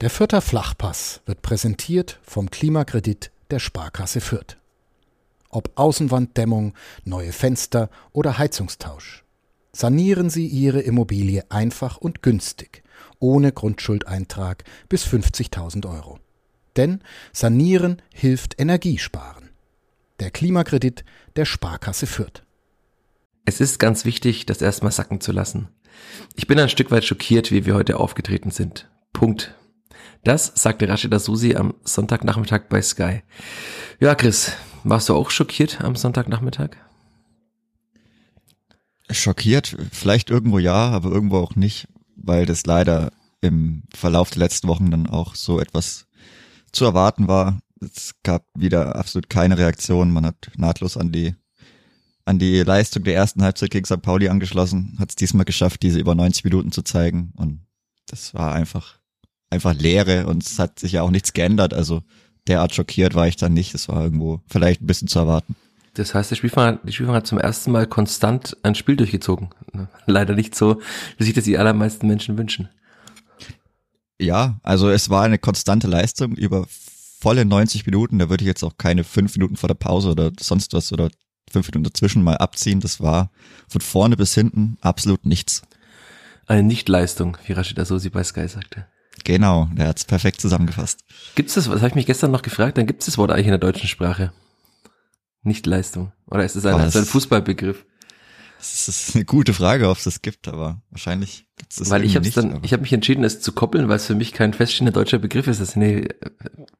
Der Fürther Flachpass wird präsentiert vom Klimakredit der Sparkasse Fürth. Ob Außenwanddämmung, neue Fenster oder Heizungstausch. Sanieren Sie Ihre Immobilie einfach und günstig, ohne Grundschuldeintrag bis 50.000 Euro. Denn Sanieren hilft Energiesparen. Der Klimakredit der Sparkasse Fürth. Es ist ganz wichtig, das erstmal sacken zu lassen. Ich bin ein Stück weit schockiert, wie wir heute aufgetreten sind. Punkt. Das sagte Rashida Susi am Sonntagnachmittag bei Sky. Ja, Chris, warst du auch schockiert am Sonntagnachmittag? Schockiert, vielleicht irgendwo ja, aber irgendwo auch nicht, weil das leider im Verlauf der letzten Wochen dann auch so etwas zu erwarten war. Es gab wieder absolut keine Reaktion. Man hat nahtlos an die an die Leistung der ersten Halbzeit gegen St. Pauli angeschlossen, hat es diesmal geschafft, diese über 90 Minuten zu zeigen und das war einfach einfach Leere und es hat sich ja auch nichts geändert. Also derart schockiert war ich dann nicht. Es war irgendwo vielleicht ein bisschen zu erwarten. Das heißt, der Spielfang, die Spielfang hat zum ersten Mal konstant ein Spiel durchgezogen. Leider nicht so, wie sich das die allermeisten Menschen wünschen. Ja, also es war eine konstante Leistung über volle 90 Minuten. Da würde ich jetzt auch keine fünf Minuten vor der Pause oder sonst was oder fünf Minuten dazwischen mal abziehen. Das war von vorne bis hinten absolut nichts. Eine Nichtleistung, wie Rashida Sosi bei Sky sagte. Genau, der hat's perfekt zusammengefasst. Gibt es das, was habe ich mich gestern noch gefragt, dann gibt es das Wort eigentlich in der deutschen Sprache? Nicht Leistung. Oder ist es ein, ein Fußballbegriff? Das ist eine gute Frage, ob es das gibt, aber wahrscheinlich gibt es das Weil ich habe dann, ich habe mich entschieden, es zu koppeln, weil es für mich kein feststehender deutscher Begriff ist. Das sind die äh,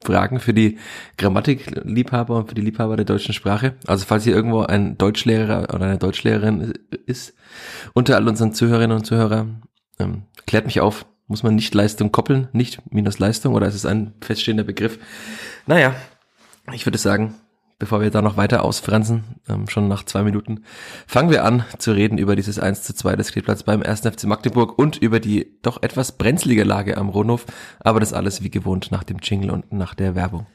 Fragen für die Grammatikliebhaber und für die Liebhaber der deutschen Sprache. Also falls hier irgendwo ein Deutschlehrer oder eine Deutschlehrerin ist, unter all unseren Zuhörerinnen und Zuhörern, ähm, klärt mich auf, muss man nicht Leistung koppeln, nicht minus Leistung oder ist es ein feststehender Begriff? Naja, ich würde sagen, bevor wir da noch weiter ausfransen, ähm, schon nach zwei Minuten, fangen wir an zu reden über dieses 1 zu 2 des Kleeblatts beim 1. FC Magdeburg und über die doch etwas brenzlige Lage am Rohnhof, aber das alles wie gewohnt nach dem Jingle und nach der Werbung.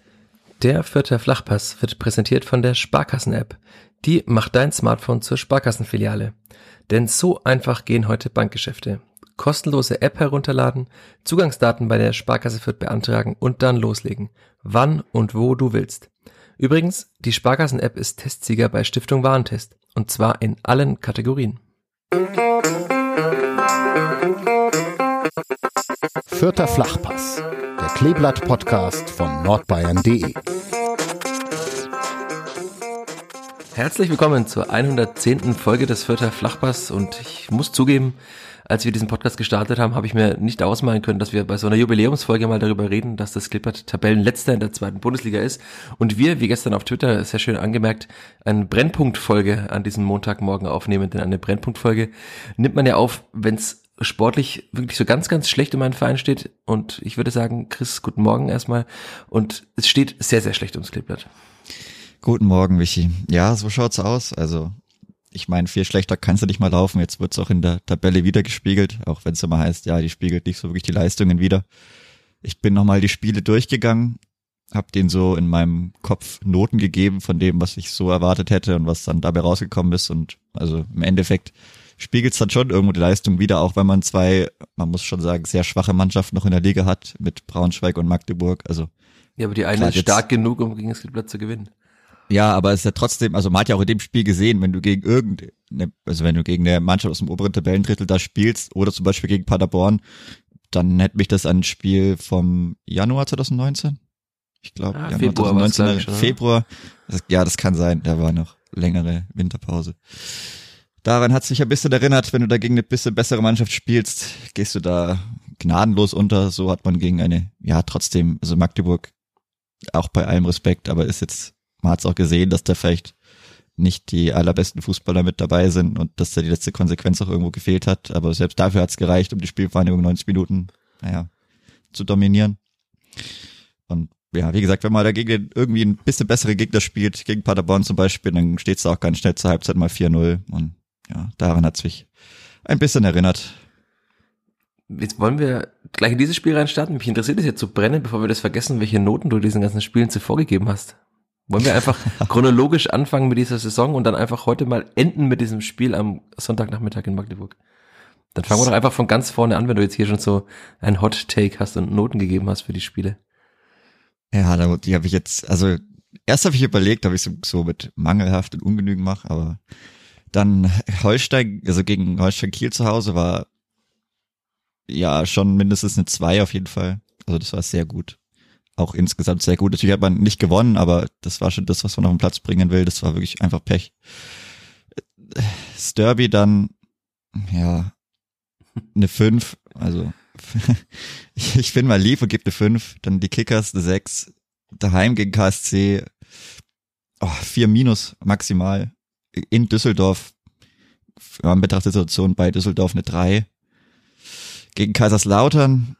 Der vierte Flachpass wird präsentiert von der Sparkassen-App. Die macht dein Smartphone zur Sparkassenfiliale. Denn so einfach gehen heute Bankgeschäfte kostenlose App herunterladen, Zugangsdaten bei der Sparkasse Fürth beantragen und dann loslegen. Wann und wo du willst. Übrigens, die Sparkassen-App ist Testsieger bei Stiftung Warentest. Und zwar in allen Kategorien. Vierter Flachpass, der Kleeblatt-Podcast von nordbayern.de. Herzlich willkommen zur 110. Folge des Vierter Flachpass und ich muss zugeben, als wir diesen Podcast gestartet haben, habe ich mir nicht ausmalen können, dass wir bei so einer Jubiläumsfolge mal darüber reden, dass das Klippert Tabellenletzter in der zweiten Bundesliga ist. Und wir, wie gestern auf Twitter sehr schön angemerkt, eine Brennpunktfolge an diesem Montagmorgen aufnehmen. Denn eine Brennpunktfolge nimmt man ja auf, wenn es sportlich wirklich so ganz, ganz schlecht um einen Verein steht. Und ich würde sagen, Chris, guten Morgen erstmal. Und es steht sehr, sehr schlecht ums Kleeblatt. Guten Morgen, Michi. Ja, so schaut's aus. Also ich meine, viel schlechter kannst du nicht mal laufen. Jetzt wird's auch in der Tabelle wieder gespiegelt, auch wenn es immer heißt, ja, die spiegelt nicht so wirklich die Leistungen wieder. Ich bin nochmal die Spiele durchgegangen, habe denen so in meinem Kopf Noten gegeben von dem, was ich so erwartet hätte und was dann dabei rausgekommen ist. Und also im Endeffekt spiegelt's dann schon irgendwo die Leistung wieder, auch wenn man zwei, man muss schon sagen, sehr schwache Mannschaften noch in der Liga hat mit Braunschweig und Magdeburg. Also ja, aber die eine ist stark genug, um gegen das Blatt zu gewinnen. Ja, aber es ist ja trotzdem, also man hat ja auch in dem Spiel gesehen, wenn du gegen irgendeine, also wenn du gegen eine Mannschaft aus dem oberen Tabellendrittel da spielst oder zum Beispiel gegen Paderborn, dann hätte mich das an ein Spiel vom Januar 2019. Ich glaube, ah, Januar Februar 2019, Februar. Das, ja, das kann sein, da war noch längere Winterpause. Daran hat sich ein bisschen erinnert, wenn du da gegen eine bisschen bessere Mannschaft spielst, gehst du da gnadenlos unter. So hat man gegen eine, ja, trotzdem, also Magdeburg, auch bei allem Respekt, aber ist jetzt man hat es auch gesehen, dass da vielleicht nicht die allerbesten Fußballer mit dabei sind und dass da die letzte Konsequenz auch irgendwo gefehlt hat. Aber selbst dafür hat es gereicht, um die Spielvereinigung 90 Minuten, naja, zu dominieren. Und ja, wie gesagt, wenn man dagegen irgendwie ein bisschen bessere Gegner spielt, gegen Paderborn zum Beispiel, dann steht es auch ganz schnell zur Halbzeit mal 4-0. Und ja, daran hat es mich ein bisschen erinnert. Jetzt wollen wir gleich in dieses Spiel reinstarten. Mich interessiert es jetzt zu brennen, bevor wir das vergessen, welche Noten du diesen ganzen Spielen zuvor gegeben hast. Wollen wir einfach chronologisch anfangen mit dieser Saison und dann einfach heute mal enden mit diesem Spiel am Sonntagnachmittag in Magdeburg? Dann fangen wir doch einfach von ganz vorne an, wenn du jetzt hier schon so ein Hot Take hast und Noten gegeben hast für die Spiele. Ja, die habe ich jetzt, also erst habe ich überlegt, ob ich so, so mit mangelhaft und ungenügend mache, aber dann Holstein, also gegen Holstein Kiel zu Hause war ja schon mindestens eine 2 auf jeden Fall. Also das war sehr gut. Auch insgesamt sehr gut. Natürlich hat man nicht gewonnen, aber das war schon das, was man auf den Platz bringen will. Das war wirklich einfach Pech. Das Derby dann, ja, eine 5. Also ich finde mal lief und gibt eine 5. Dann die Kickers eine 6. Daheim gegen KSC oh, 4 minus maximal. In Düsseldorf, man betrachtet Situation bei Düsseldorf eine 3 gegen Kaiserslautern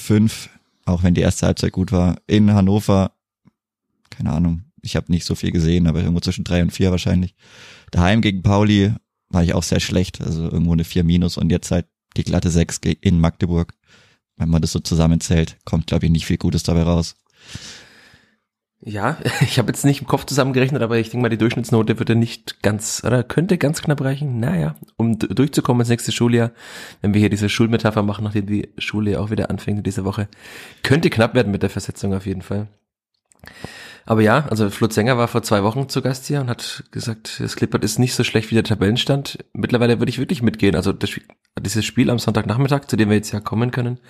fünf, auch wenn die erste Halbzeit gut war. In Hannover, keine Ahnung, ich habe nicht so viel gesehen, aber irgendwo zwischen drei und vier wahrscheinlich. Daheim gegen Pauli war ich auch sehr schlecht, also irgendwo eine vier minus und jetzt halt die glatte sechs in Magdeburg. Wenn man das so zusammenzählt, kommt glaube ich nicht viel Gutes dabei raus. Ja, ich habe jetzt nicht im Kopf zusammengerechnet, aber ich denke mal, die Durchschnittsnote würde nicht ganz, oder könnte ganz knapp reichen. Naja, um durchzukommen ins nächste Schuljahr, wenn wir hier diese Schulmetapher machen, nachdem die Schule auch wieder anfängt diese Woche, könnte knapp werden mit der Versetzung auf jeden Fall. Aber ja, also Flut Sänger war vor zwei Wochen zu Gast hier und hat gesagt, das Clippert ist nicht so schlecht wie der Tabellenstand. Mittlerweile würde ich wirklich mitgehen. Also das, dieses Spiel am Sonntagnachmittag, zu dem wir jetzt ja kommen können,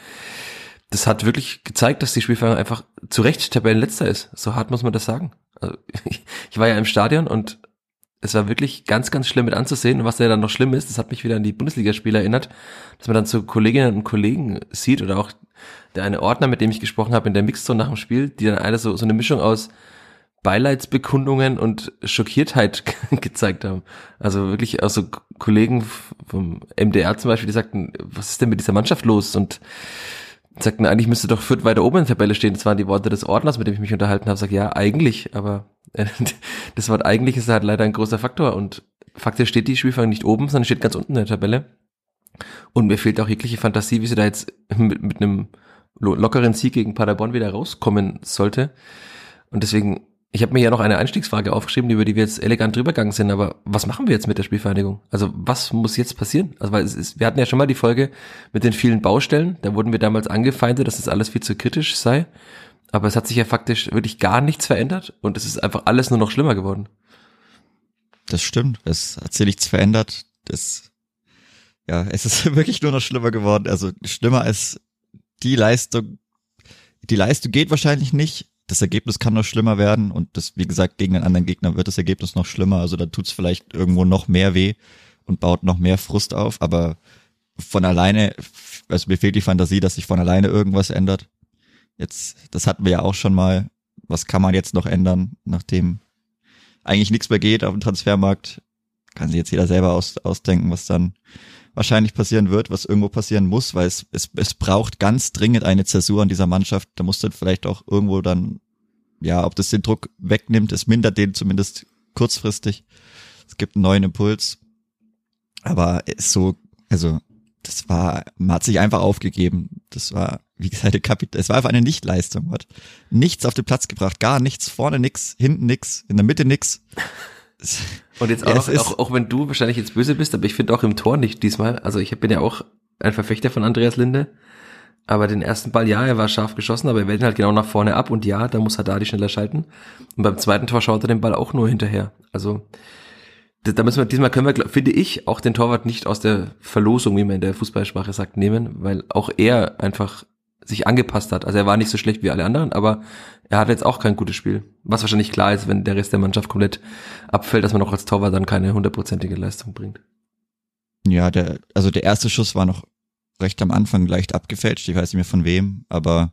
das hat wirklich gezeigt, dass die Spielvereinigung einfach zu Recht Tabellenletzter ist. So hart muss man das sagen. Also, ich, war ja im Stadion und es war wirklich ganz, ganz schlimm mit anzusehen. Und was ja dann noch schlimm ist, das hat mich wieder an die Bundesligaspiele erinnert, dass man dann zu Kolleginnen und Kollegen sieht oder auch der eine Ordner, mit dem ich gesprochen habe in der Mixzone nach dem Spiel, die dann alle so, so eine Mischung aus Beileidsbekundungen und Schockiertheit gezeigt haben. Also wirklich auch so Kollegen vom MDR zum Beispiel, die sagten, was ist denn mit dieser Mannschaft los? Und sagten, eigentlich müsste doch Fürth weiter oben in der Tabelle stehen. Das waren die Worte des Ordners, mit dem ich mich unterhalten habe. Sag ja, eigentlich, aber äh, das Wort eigentlich ist halt leider ein großer Faktor und faktisch steht die Spielvereinigung nicht oben, sondern steht ganz unten in der Tabelle. Und mir fehlt auch jegliche Fantasie, wie sie da jetzt mit, mit einem lockeren Sieg gegen Paderborn wieder rauskommen sollte. Und deswegen ich habe mir ja noch eine Einstiegsfrage aufgeschrieben, über die wir jetzt elegant drüber gegangen sind, aber was machen wir jetzt mit der Spielvereinigung? Also was muss jetzt passieren? Also weil es ist, wir hatten ja schon mal die Folge mit den vielen Baustellen, da wurden wir damals angefeindet, dass das alles viel zu kritisch sei, aber es hat sich ja faktisch wirklich gar nichts verändert und es ist einfach alles nur noch schlimmer geworden. Das stimmt, es hat sich nichts verändert, das, ja, es ist wirklich nur noch schlimmer geworden, also schlimmer als die Leistung, die Leistung geht wahrscheinlich nicht, das Ergebnis kann noch schlimmer werden und das, wie gesagt, gegen einen anderen Gegner wird das Ergebnis noch schlimmer. Also da tut's vielleicht irgendwo noch mehr weh und baut noch mehr Frust auf, aber von alleine, also mir fehlt die Fantasie, dass sich von alleine irgendwas ändert. Jetzt, das hatten wir ja auch schon mal. Was kann man jetzt noch ändern, nachdem eigentlich nichts mehr geht auf dem Transfermarkt? Kann sich jetzt jeder selber aus, ausdenken, was dann wahrscheinlich passieren wird, was irgendwo passieren muss, weil es, es, es braucht ganz dringend eine Zäsur an dieser Mannschaft. Da muss dann vielleicht auch irgendwo dann, ja, ob das den Druck wegnimmt, es mindert den zumindest kurzfristig. Es gibt einen neuen Impuls. Aber so, also, das war, man hat sich einfach aufgegeben. Das war, wie gesagt, Kapit es war einfach eine Nichtleistung. Hat nichts auf den Platz gebracht, gar nichts, vorne nix, hinten nix, in der Mitte nix. Und jetzt auch, ja, auch, auch wenn du wahrscheinlich jetzt böse bist, aber ich finde auch im Tor nicht diesmal. Also ich bin ja auch ein Verfechter von Andreas Linde. Aber den ersten Ball, ja, er war scharf geschossen, aber er wählt ihn halt genau nach vorne ab und ja, da muss Haddadi schneller schalten. Und beim zweiten Tor schaut er den Ball auch nur hinterher. Also da müssen wir, diesmal können wir, finde ich, auch den Torwart nicht aus der Verlosung, wie man in der Fußballsprache sagt, nehmen, weil auch er einfach sich angepasst hat. Also er war nicht so schlecht wie alle anderen, aber er hatte jetzt auch kein gutes Spiel. Was wahrscheinlich klar ist, wenn der Rest der Mannschaft komplett abfällt, dass man auch als Torwart dann keine hundertprozentige Leistung bringt. Ja, der, also der erste Schuss war noch recht am Anfang leicht abgefälscht. Ich weiß nicht mehr von wem, aber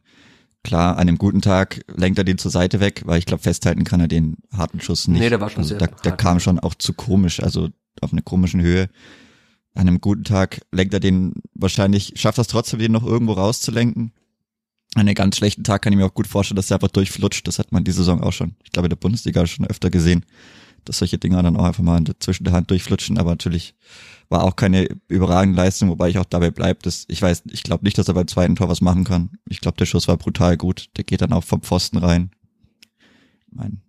klar, an einem guten Tag lenkt er den zur Seite weg, weil ich glaube, festhalten kann er den harten Schuss nicht. Nee, der war schon also sehr Der, der kam schon auch zu komisch, also auf einer komischen Höhe. An einem guten Tag lenkt er den wahrscheinlich, schafft das trotzdem, den noch irgendwo rauszulenken. An einem ganz schlechten Tag kann ich mir auch gut vorstellen, dass er einfach durchflutscht. Das hat man die Saison auch schon, ich glaube, in der Bundesliga schon öfter gesehen, dass solche Dinger dann auch einfach mal zwischen der Hand durchflutschen. Aber natürlich war auch keine überragende Leistung, wobei ich auch dabei bleibe, dass ich weiß, ich glaube nicht, dass er beim zweiten Tor was machen kann. Ich glaube, der Schuss war brutal gut. Der geht dann auch vom Pfosten rein.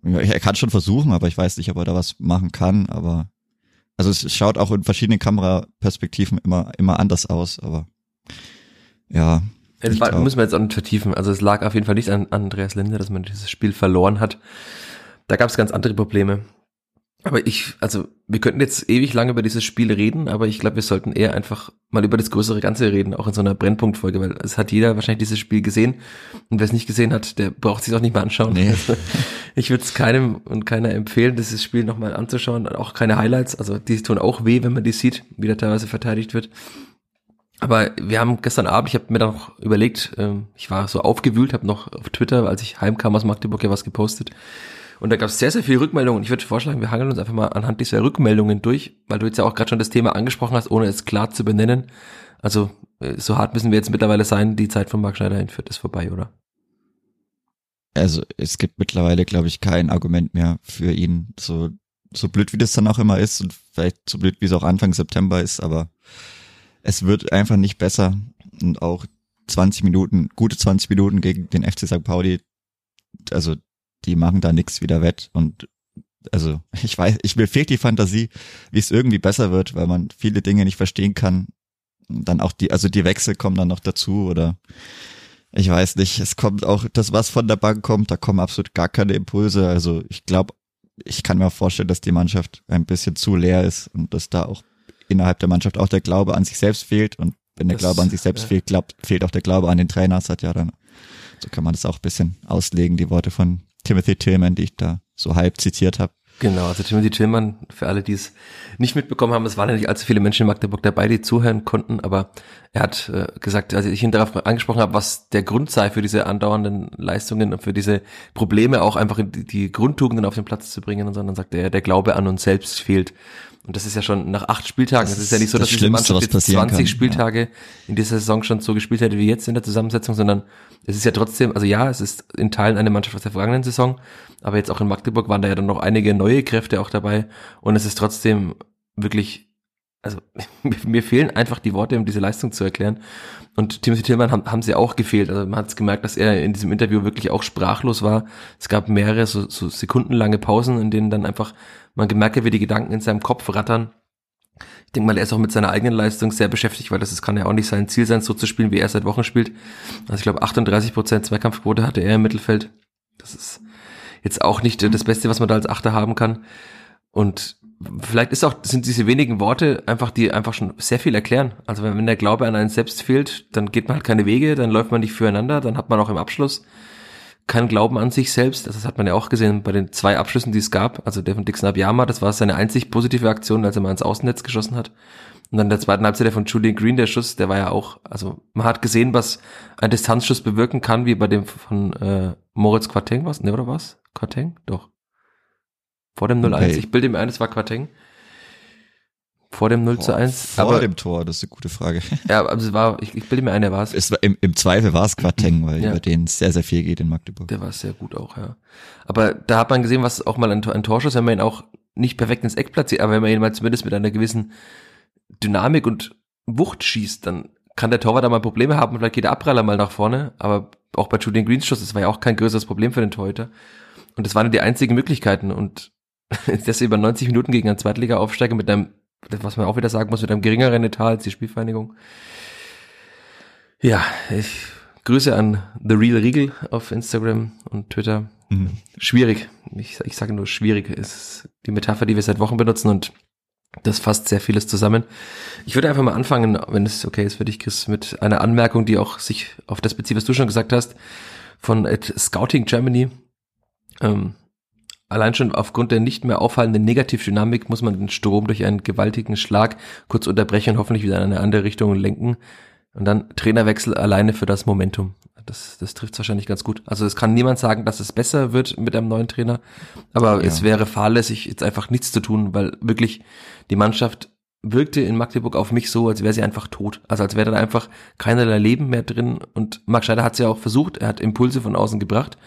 Er kann schon versuchen, aber ich weiß nicht, ob er da was machen kann. Aber Also es schaut auch in verschiedenen Kameraperspektiven immer, immer anders aus, aber ja. Das war, müssen wir jetzt auch nicht vertiefen. Also es lag auf jeden Fall nicht an, an Andreas Linde, dass man dieses Spiel verloren hat. Da gab es ganz andere Probleme. Aber ich, also wir könnten jetzt ewig lange über dieses Spiel reden, aber ich glaube, wir sollten eher einfach mal über das größere Ganze reden, auch in so einer Brennpunktfolge, weil es hat jeder wahrscheinlich dieses Spiel gesehen und wer es nicht gesehen hat, der braucht sich auch nicht mehr anschauen. Nee. Also, ich würde es keinem und keiner empfehlen, dieses Spiel nochmal anzuschauen, auch keine Highlights, also die tun auch weh, wenn man die sieht, wie da teilweise verteidigt wird. Aber wir haben gestern Abend, ich habe mir dann noch überlegt, ähm, ich war so aufgewühlt, habe noch auf Twitter, als ich heimkam aus Magdeburg, ja was gepostet und da gab es sehr, sehr viele Rückmeldungen. Ich würde vorschlagen, wir hangeln uns einfach mal anhand dieser Rückmeldungen durch, weil du jetzt ja auch gerade schon das Thema angesprochen hast, ohne es klar zu benennen. Also äh, so hart müssen wir jetzt mittlerweile sein, die Zeit von Marc Schneider in Fürth ist vorbei, oder? Also es gibt mittlerweile, glaube ich, kein Argument mehr für ihn. So, so blöd wie das dann auch immer ist und vielleicht so blöd wie es auch Anfang September ist, aber es wird einfach nicht besser. Und auch 20 Minuten, gute 20 Minuten gegen den FC St. Pauli, also die machen da nichts wieder wett und also ich weiß, ich mir fehlt die Fantasie, wie es irgendwie besser wird, weil man viele Dinge nicht verstehen kann. Und dann auch die, also die Wechsel kommen dann noch dazu oder ich weiß nicht, es kommt auch das, was von der Bank kommt, da kommen absolut gar keine Impulse. Also ich glaube, ich kann mir vorstellen, dass die Mannschaft ein bisschen zu leer ist und dass da auch innerhalb der Mannschaft auch der Glaube an sich selbst fehlt. Und wenn der das, Glaube an sich selbst ja. fehlt, glaubt, fehlt auch der Glaube an den Trainer. Das hat ja dann, so kann man das auch ein bisschen auslegen, die Worte von Timothy Tillman, die ich da so halb zitiert habe. Genau, also Timothy Tillman, für alle, die es nicht mitbekommen haben, es waren ja nicht allzu viele Menschen in Magdeburg dabei, die zuhören konnten, aber er hat äh, gesagt, als ich ihn darauf angesprochen habe, was der Grund sei für diese andauernden Leistungen und für diese Probleme auch einfach die, die Grundtugenden auf den Platz zu bringen, und sondern sagt er, der Glaube an uns selbst fehlt. Und das ist ja schon nach acht Spieltagen. Es ist, ja nicht so, dass diese Mannschaft jetzt 20 kann. Spieltage ja. in dieser Saison schon so gespielt hätte wie jetzt in der Zusammensetzung, sondern es ist ja trotzdem, also ja, es ist in Teilen eine Mannschaft aus der vergangenen Saison, aber jetzt auch in Magdeburg waren da ja dann noch einige neue Kräfte auch dabei und es ist trotzdem wirklich, also mir fehlen einfach die Worte, um diese Leistung zu erklären. Und Timothy Tillmann haben, haben sie auch gefehlt. Also man hat es gemerkt, dass er in diesem Interview wirklich auch sprachlos war. Es gab mehrere so, so sekundenlange Pausen, in denen dann einfach man gemerkt hat, wie die Gedanken in seinem Kopf rattern. Ich denke mal, er ist auch mit seiner eigenen Leistung sehr beschäftigt, weil das, das kann ja auch nicht sein Ziel sein, so zu spielen, wie er seit Wochen spielt. Also ich glaube, 38 Prozent Zweikampfquote hatte er im Mittelfeld. Das ist jetzt auch nicht das Beste, was man da als Achter haben kann. Und vielleicht ist auch, sind diese wenigen Worte einfach, die einfach schon sehr viel erklären. Also wenn, wenn der Glaube an einen selbst fehlt, dann geht man halt keine Wege, dann läuft man nicht füreinander, dann hat man auch im Abschluss keinen Glauben an sich selbst. Also das hat man ja auch gesehen bei den zwei Abschlüssen, die es gab. Also der von Dixon Abiyama, das war seine einzig positive Aktion, als er mal ins Außennetz geschossen hat. Und dann der zweiten Halbzeit der von Julian Green, der Schuss, der war ja auch, also man hat gesehen, was ein Distanzschuss bewirken kann, wie bei dem von äh, Moritz Quateng was? Ne, oder was? Quateng? Doch. Vor dem 0-1. Okay. Ich bilde mir ein, es war Quateng. Vor dem 0 Boah, zu 1. Vor aber, dem Tor, das ist eine gute Frage. Ja, aber es war, ich, ich bilde mir ein, der war es. war, im, Im Zweifel war es Quateng, weil ja. über den sehr, sehr viel geht in Magdeburg. Der war sehr gut auch, ja. Aber da hat man gesehen, was auch mal ein, ein Torschuss, wenn man ihn auch nicht perfekt ins Eck platziert, aber wenn man ihn mal zumindest mit einer gewissen Dynamik und Wucht schießt, dann kann der Torwart da mal Probleme haben, vielleicht geht der Abpraller mal nach vorne, aber auch bei Julian Greens Schuss, das war ja auch kein größeres Problem für den Torhüter. Und das waren die einzigen Möglichkeiten und das über 90 Minuten gegen einen Zweitliga-Aufsteiger mit einem was man auch wieder sagen muss, mit einem geringeren Etat als die Spielvereinigung. Ja, ich grüße an The Real Riegel auf Instagram und Twitter. Mhm. Schwierig. Ich, ich sage nur schwierig ist die Metapher, die wir seit Wochen benutzen und das fasst sehr vieles zusammen. Ich würde einfach mal anfangen, wenn es okay ist für dich, Chris, mit einer Anmerkung, die auch sich auf das bezieht, was du schon gesagt hast, von Scouting Germany. Ähm, Allein schon aufgrund der nicht mehr auffallenden Negativdynamik muss man den Strom durch einen gewaltigen Schlag kurz unterbrechen und hoffentlich wieder in eine andere Richtung lenken. Und dann Trainerwechsel alleine für das Momentum. Das, das trifft wahrscheinlich ganz gut. Also es kann niemand sagen, dass es besser wird mit einem neuen Trainer. Aber ja. es wäre fahrlässig, jetzt einfach nichts zu tun, weil wirklich die Mannschaft wirkte in Magdeburg auf mich so, als wäre sie einfach tot. Also als wäre da einfach keinerlei Leben mehr drin. Und Marc Scheider hat es ja auch versucht. Er hat Impulse von außen gebracht.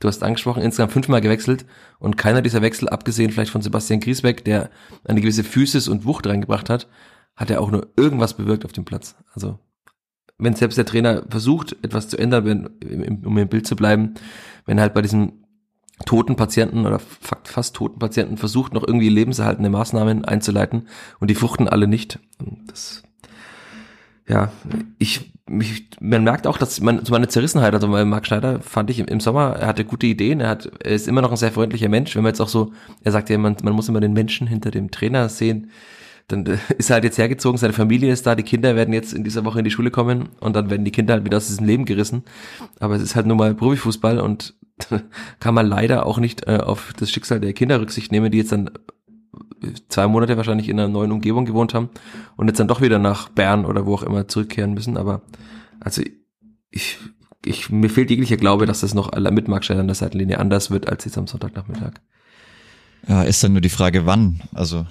Du hast angesprochen, insgesamt fünfmal gewechselt und keiner dieser Wechsel, abgesehen vielleicht von Sebastian Griesbeck, der eine gewisse Physis und Wucht reingebracht hat, hat er auch nur irgendwas bewirkt auf dem Platz. Also wenn selbst der Trainer versucht, etwas zu ändern, wenn, um im Bild zu bleiben, wenn halt bei diesem toten Patienten oder fast toten Patienten versucht, noch irgendwie lebenserhaltende Maßnahmen einzuleiten und die fruchten alle nicht. Das, ja, ich, mich, man merkt auch, dass man, so meine Zerrissenheit, also bei Marc Schneider fand ich im, Sommer, er hatte gute Ideen, er hat, er ist immer noch ein sehr freundlicher Mensch, wenn man jetzt auch so, er sagt ja, man, man muss immer den Menschen hinter dem Trainer sehen, dann äh, ist er halt jetzt hergezogen, seine Familie ist da, die Kinder werden jetzt in dieser Woche in die Schule kommen und dann werden die Kinder halt wieder aus diesem Leben gerissen. Aber es ist halt nun mal Profifußball und kann man leider auch nicht äh, auf das Schicksal der Kinder Rücksicht nehmen, die jetzt dann zwei Monate wahrscheinlich in einer neuen Umgebung gewohnt haben und jetzt dann doch wieder nach Bern oder wo auch immer zurückkehren müssen. Aber also ich, ich mir fehlt jeglicher Glaube, dass das noch mit Mark an der Seitenlinie anders wird als jetzt am Sonntagnachmittag. Ja, ist dann nur die Frage, wann. Also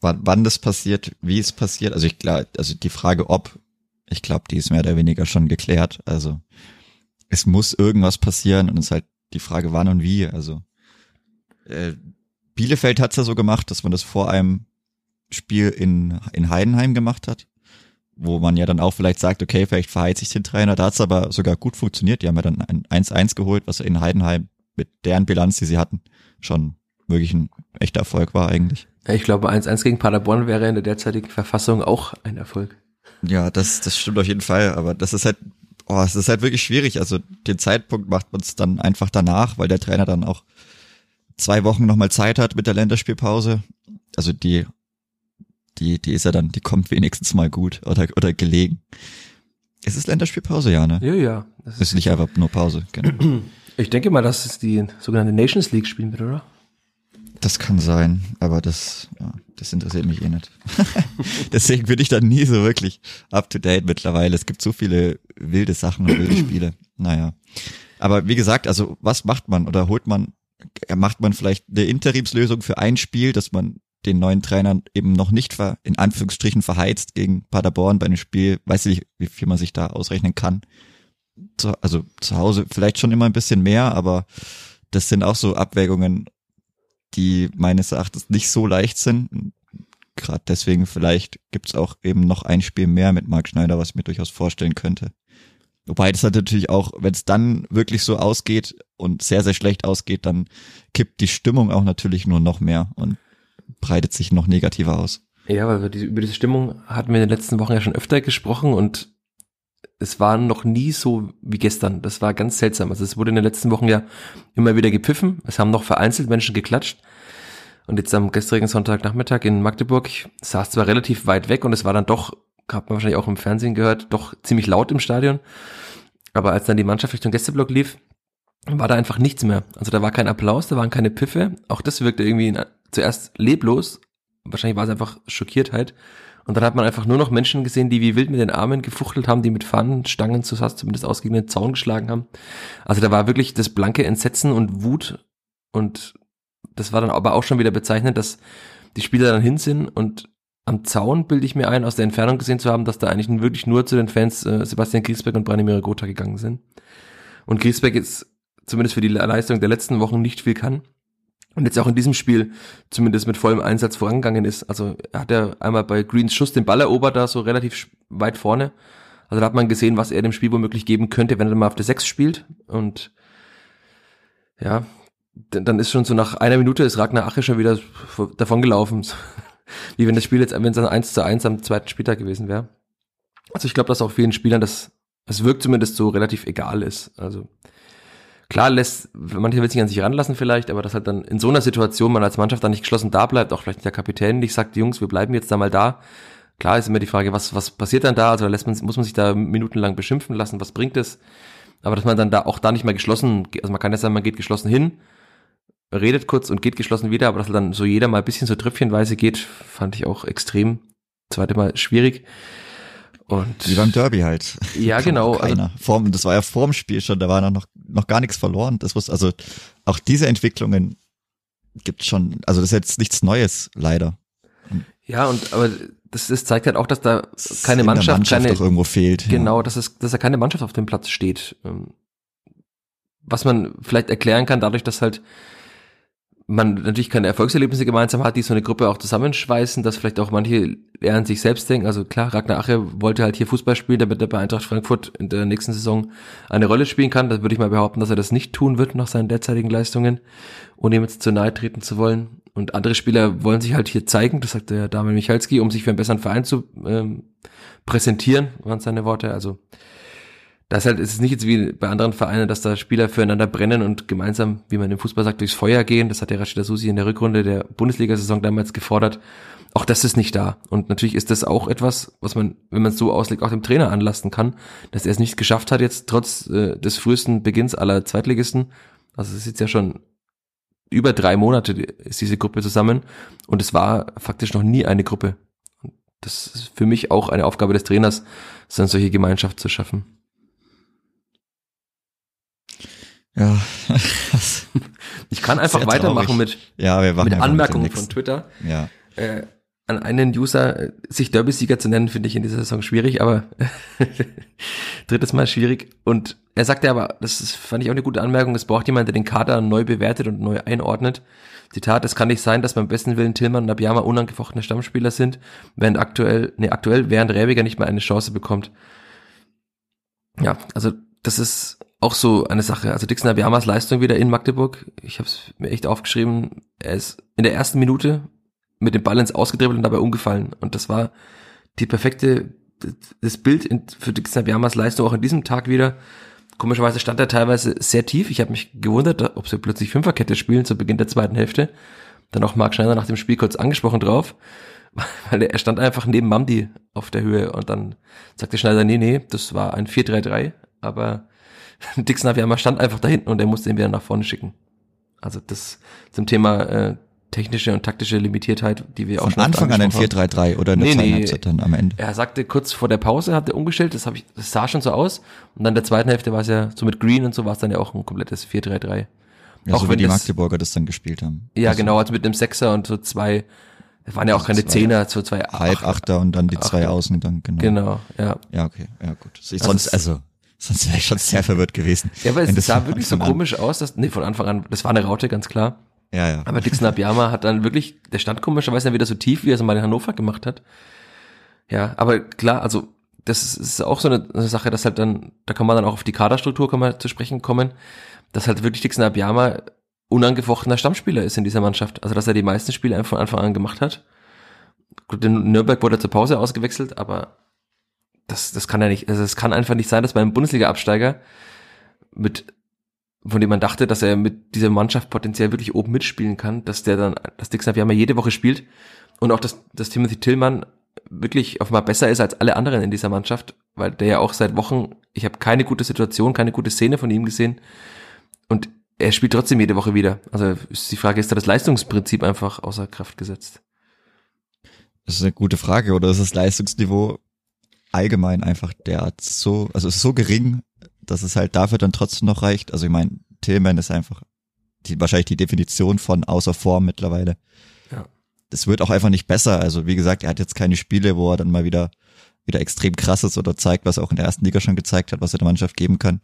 wann, wann das passiert, wie es passiert. Also ich glaube, also die Frage, ob, ich glaube, die ist mehr oder weniger schon geklärt. Also es muss irgendwas passieren und es ist halt die Frage, wann und wie. Also äh, Bielefeld hat's ja so gemacht, dass man das vor einem Spiel in, in Heidenheim gemacht hat, wo man ja dann auch vielleicht sagt, okay, vielleicht verheizt sich den Trainer. Da hat's aber sogar gut funktioniert. Die haben ja dann ein 1-1 geholt, was in Heidenheim mit deren Bilanz, die sie hatten, schon wirklich ein echter Erfolg war eigentlich. Ja, ich glaube, 1-1 gegen Paderborn wäre in der derzeitigen Verfassung auch ein Erfolg. Ja, das, das stimmt auf jeden Fall, aber das ist halt oh, es ist halt wirklich schwierig. Also den Zeitpunkt macht man es dann einfach danach, weil der Trainer dann auch zwei Wochen nochmal Zeit hat mit der Länderspielpause. Also die, die, die ist ja dann, die kommt wenigstens mal gut oder, oder gelegen. Es ist Länderspielpause, ja, ne? Ja, ja. Das ist, ist nicht einfach nur Pause, genau. Ich denke mal, dass es die sogenannte Nations League spielen wird, oder? Das kann sein, aber das, ja, das interessiert mich eh nicht. Deswegen bin ich da nie so wirklich up to date mittlerweile. Es gibt so viele wilde Sachen und wilde Spiele. Naja. Aber wie gesagt, also was macht man oder holt man, macht man vielleicht eine Interimslösung für ein Spiel, dass man den neuen Trainern eben noch nicht ver, in Anführungsstrichen verheizt gegen Paderborn bei einem Spiel, weiß ich, wie viel man sich da ausrechnen kann. Zu, also zu Hause vielleicht schon immer ein bisschen mehr, aber das sind auch so Abwägungen, die meines Erachtens nicht so leicht sind. Gerade deswegen vielleicht gibt's auch eben noch ein Spiel mehr mit Marc Schneider, was ich mir durchaus vorstellen könnte. Wobei das halt natürlich auch, wenn es dann wirklich so ausgeht und sehr, sehr schlecht ausgeht, dann kippt die Stimmung auch natürlich nur noch mehr und breitet sich noch negativer aus. Ja, weil wir diese, über diese Stimmung hatten wir in den letzten Wochen ja schon öfter gesprochen und es war noch nie so wie gestern. Das war ganz seltsam. Also es wurde in den letzten Wochen ja immer wieder gepfiffen. Es haben noch vereinzelt Menschen geklatscht. Und jetzt am gestrigen Sonntagnachmittag in Magdeburg saß zwar relativ weit weg und es war dann doch, hat man wahrscheinlich auch im Fernsehen gehört, doch ziemlich laut im Stadion. Aber als dann die Mannschaft Richtung Gästeblock lief, war da einfach nichts mehr. Also da war kein Applaus, da waren keine Piffe. Auch das wirkte irgendwie zuerst leblos. Wahrscheinlich war es einfach Schockiertheit. Und dann hat man einfach nur noch Menschen gesehen, die wie wild mit den Armen gefuchtelt haben, die mit Fahnenstangen zu Sass zumindest ausgegen den Zaun geschlagen haben. Also da war wirklich das blanke Entsetzen und Wut und das war dann aber auch schon wieder bezeichnend, dass die Spieler dann hin sind und am Zaun bilde ich mir ein, aus der Entfernung gesehen zu haben, dass da eigentlich wirklich nur zu den Fans äh, Sebastian Griesbeck und Branimir Gotha gegangen sind. Und Griesbeck ist zumindest für die Leistung der letzten Wochen nicht viel kann und jetzt auch in diesem Spiel zumindest mit vollem Einsatz vorangegangen ist. Also er hat ja einmal bei Greens Schuss den Ball erobert, da so relativ weit vorne. Also da hat man gesehen, was er dem Spiel womöglich geben könnte, wenn er mal auf der 6 spielt. Und ja, dann ist schon so nach einer Minute ist Ragnar Ache schon wieder davon gelaufen. Wie wenn das Spiel jetzt, wenn es dann 1 zu 1 am zweiten Spieltag gewesen wäre. Also ich glaube, dass auch vielen Spielern das, es wirkt zumindest so relativ egal ist. Also Klar lässt, manche will sich an sich ranlassen vielleicht, aber dass halt dann in so einer Situation man als Mannschaft dann nicht geschlossen da bleibt, auch vielleicht der Kapitän nicht sagt, Jungs, wir bleiben jetzt da mal da. Klar ist immer die Frage, was, was passiert dann da? Also lässt man, muss man sich da minutenlang beschimpfen lassen, was bringt es? Aber dass man dann da auch da nicht mehr geschlossen, also man kann ja sagen, man geht geschlossen hin, redet kurz und geht geschlossen wieder, aber dass dann so jeder mal ein bisschen so tröpfchenweise geht, fand ich auch extrem. Zweite Mal schwierig. Und Wie beim Derby halt. Ja, genau. Also keiner. Also, Form, das war ja vorm Spiel schon, da war noch, noch gar nichts verloren. Das muss, also auch diese Entwicklungen gibt schon, also das ist jetzt nichts Neues, leider. Ja, und aber das, das zeigt halt auch, dass da keine Mannschaft, Mannschaft keine, irgendwo fehlt. Genau, ja. dass es, dass da keine Mannschaft auf dem Platz steht. Ähm, was man vielleicht erklären kann, dadurch, dass halt man natürlich keine Erfolgserlebnisse gemeinsam hat, die so eine Gruppe auch zusammenschweißen, dass vielleicht auch manche eher an sich selbst denken. Also klar, Ragnar Ache wollte halt hier Fußball spielen, damit er bei Eintracht Frankfurt in der nächsten Saison eine Rolle spielen kann. Da würde ich mal behaupten, dass er das nicht tun wird nach seinen derzeitigen Leistungen, ohne ihm jetzt zu nahe treten zu wollen. Und andere Spieler wollen sich halt hier zeigen, das sagt der Dame Michalski, um sich für einen besseren Verein zu ähm, präsentieren, waren seine Worte. Also das halt, ist es nicht jetzt wie bei anderen Vereinen, dass da Spieler füreinander brennen und gemeinsam, wie man im Fußball sagt, durchs Feuer gehen. Das hat der Rashida Susi in der Rückrunde der Bundesliga-Saison damals gefordert. Auch das ist nicht da. Und natürlich ist das auch etwas, was man, wenn man es so auslegt, auch dem Trainer anlasten kann, dass er es nicht geschafft hat, jetzt trotz äh, des frühesten Beginns aller Zweitligisten. Also es ist jetzt ja schon über drei Monate ist diese Gruppe zusammen und es war faktisch noch nie eine Gruppe. Das ist für mich auch eine Aufgabe des Trainers, so eine solche Gemeinschaft zu schaffen. Ja. ich kann einfach weitermachen mit, ja, wir mit Anmerkungen von Twitter. Ja. Äh, an einen User, äh, sich Derby-Sieger zu nennen, finde ich in dieser Saison schwierig, aber drittes Mal schwierig. Und er sagte aber, das ist, fand ich auch eine gute Anmerkung, es braucht jemand, der den Kader neu bewertet und neu einordnet. Zitat, es kann nicht sein, dass beim besten Willen Tillmann und Abiyama unangefochtene Stammspieler sind, während aktuell, nee, aktuell, während Rebiger nicht mal eine Chance bekommt. Ja, also das ist auch so eine Sache. Also Dixon Abiyamas Leistung wieder in Magdeburg. Ich habe es mir echt aufgeschrieben. Er ist in der ersten Minute mit dem Ball ins Ausgedribbelt und dabei umgefallen. Und das war die perfekte, das Bild für Dixon Abiyamas Leistung auch an diesem Tag wieder. Komischerweise stand er teilweise sehr tief. Ich habe mich gewundert, ob sie plötzlich Fünferkette spielen zu Beginn der zweiten Hälfte. Dann auch Marc Schneider nach dem Spiel kurz angesprochen drauf, weil er stand einfach neben Mamdi auf der Höhe und dann sagte Schneider, nee, nee, das war ein 4-3-3, aber Dixon Aviyama stand einfach da hinten und er musste ihn wieder nach vorne schicken. Also das zum Thema äh, technische und taktische Limitiertheit, die wir Von auch schon Anfang an ein 4-3-3 oder eine Nee, nee. Dann am Ende. Er sagte kurz vor der Pause hat er umgestellt, das, hab ich, das sah schon so aus. Und dann in der zweiten Hälfte war es ja so mit Green und so war es dann ja auch ein komplettes 4-3-3. Ja, auch so wie wenn die Magdeburger das dann gespielt haben. Ja, Also genau, also mit einem Sechser und so zwei, das waren ja auch Also keine zwei Zehner, so zwei Halbachter und dann die zwei Achter. Außen dann, genau. Genau, ja. Ja, okay, ja gut. Sonst, Also es- also, sonst wäre ich schon sehr verwirrt gewesen. Ja, aber es das sah wirklich so an- komisch aus, dass, nee, von Anfang an, das war eine Raute, ganz klar. Ja, ja. Aber Dixon Abiyama hat dann wirklich, der stand komischerweise dann wieder so tief, wie er es mal in Hannover gemacht hat. Ja, aber klar, also das ist, ist auch so eine, eine Sache, dass halt dann, da kann man dann auch auf die Kaderstruktur kann man zu sprechen kommen, dass halt wirklich Dixon Abiyama unangefochtener Stammspieler ist in dieser Mannschaft. Also dass er die meisten Spiele einfach von Anfang an gemacht hat. Gut, in Nürnberg wurde er zur Pause ausgewechselt, aber das, das kann ja nicht, also es kann einfach nicht sein, dass bei einem Bundesliga-Absteiger mit von dem man dachte, dass er mit dieser Mannschaft potenziell wirklich oben mitspielen kann, dass der dann, dass Dixon Abiyama jede Woche spielt und auch, dass, dass Timothy Tillmann wirklich offenbar besser ist als alle anderen in dieser Mannschaft, weil der ja auch seit Wochen, ich habe keine gute Situation, keine gute Szene von ihm gesehen und er spielt trotzdem jede Woche wieder. Also ist die Frage, ist da das Leistungsprinzip einfach außer Kraft gesetzt? Das ist eine gute Frage. Oder ist das Leistungsniveau allgemein einfach derart so, also es ist so gering, dass es halt dafür dann trotzdem noch reicht. Also ich meine, Tillman ist einfach die, wahrscheinlich die Definition von außer Form mittlerweile. Ja. Das wird auch einfach nicht besser. Also wie gesagt, er hat jetzt keine Spiele, wo er dann mal wieder wieder extrem krass ist oder zeigt, was er auch in der ersten Liga schon gezeigt hat, was er der Mannschaft geben kann.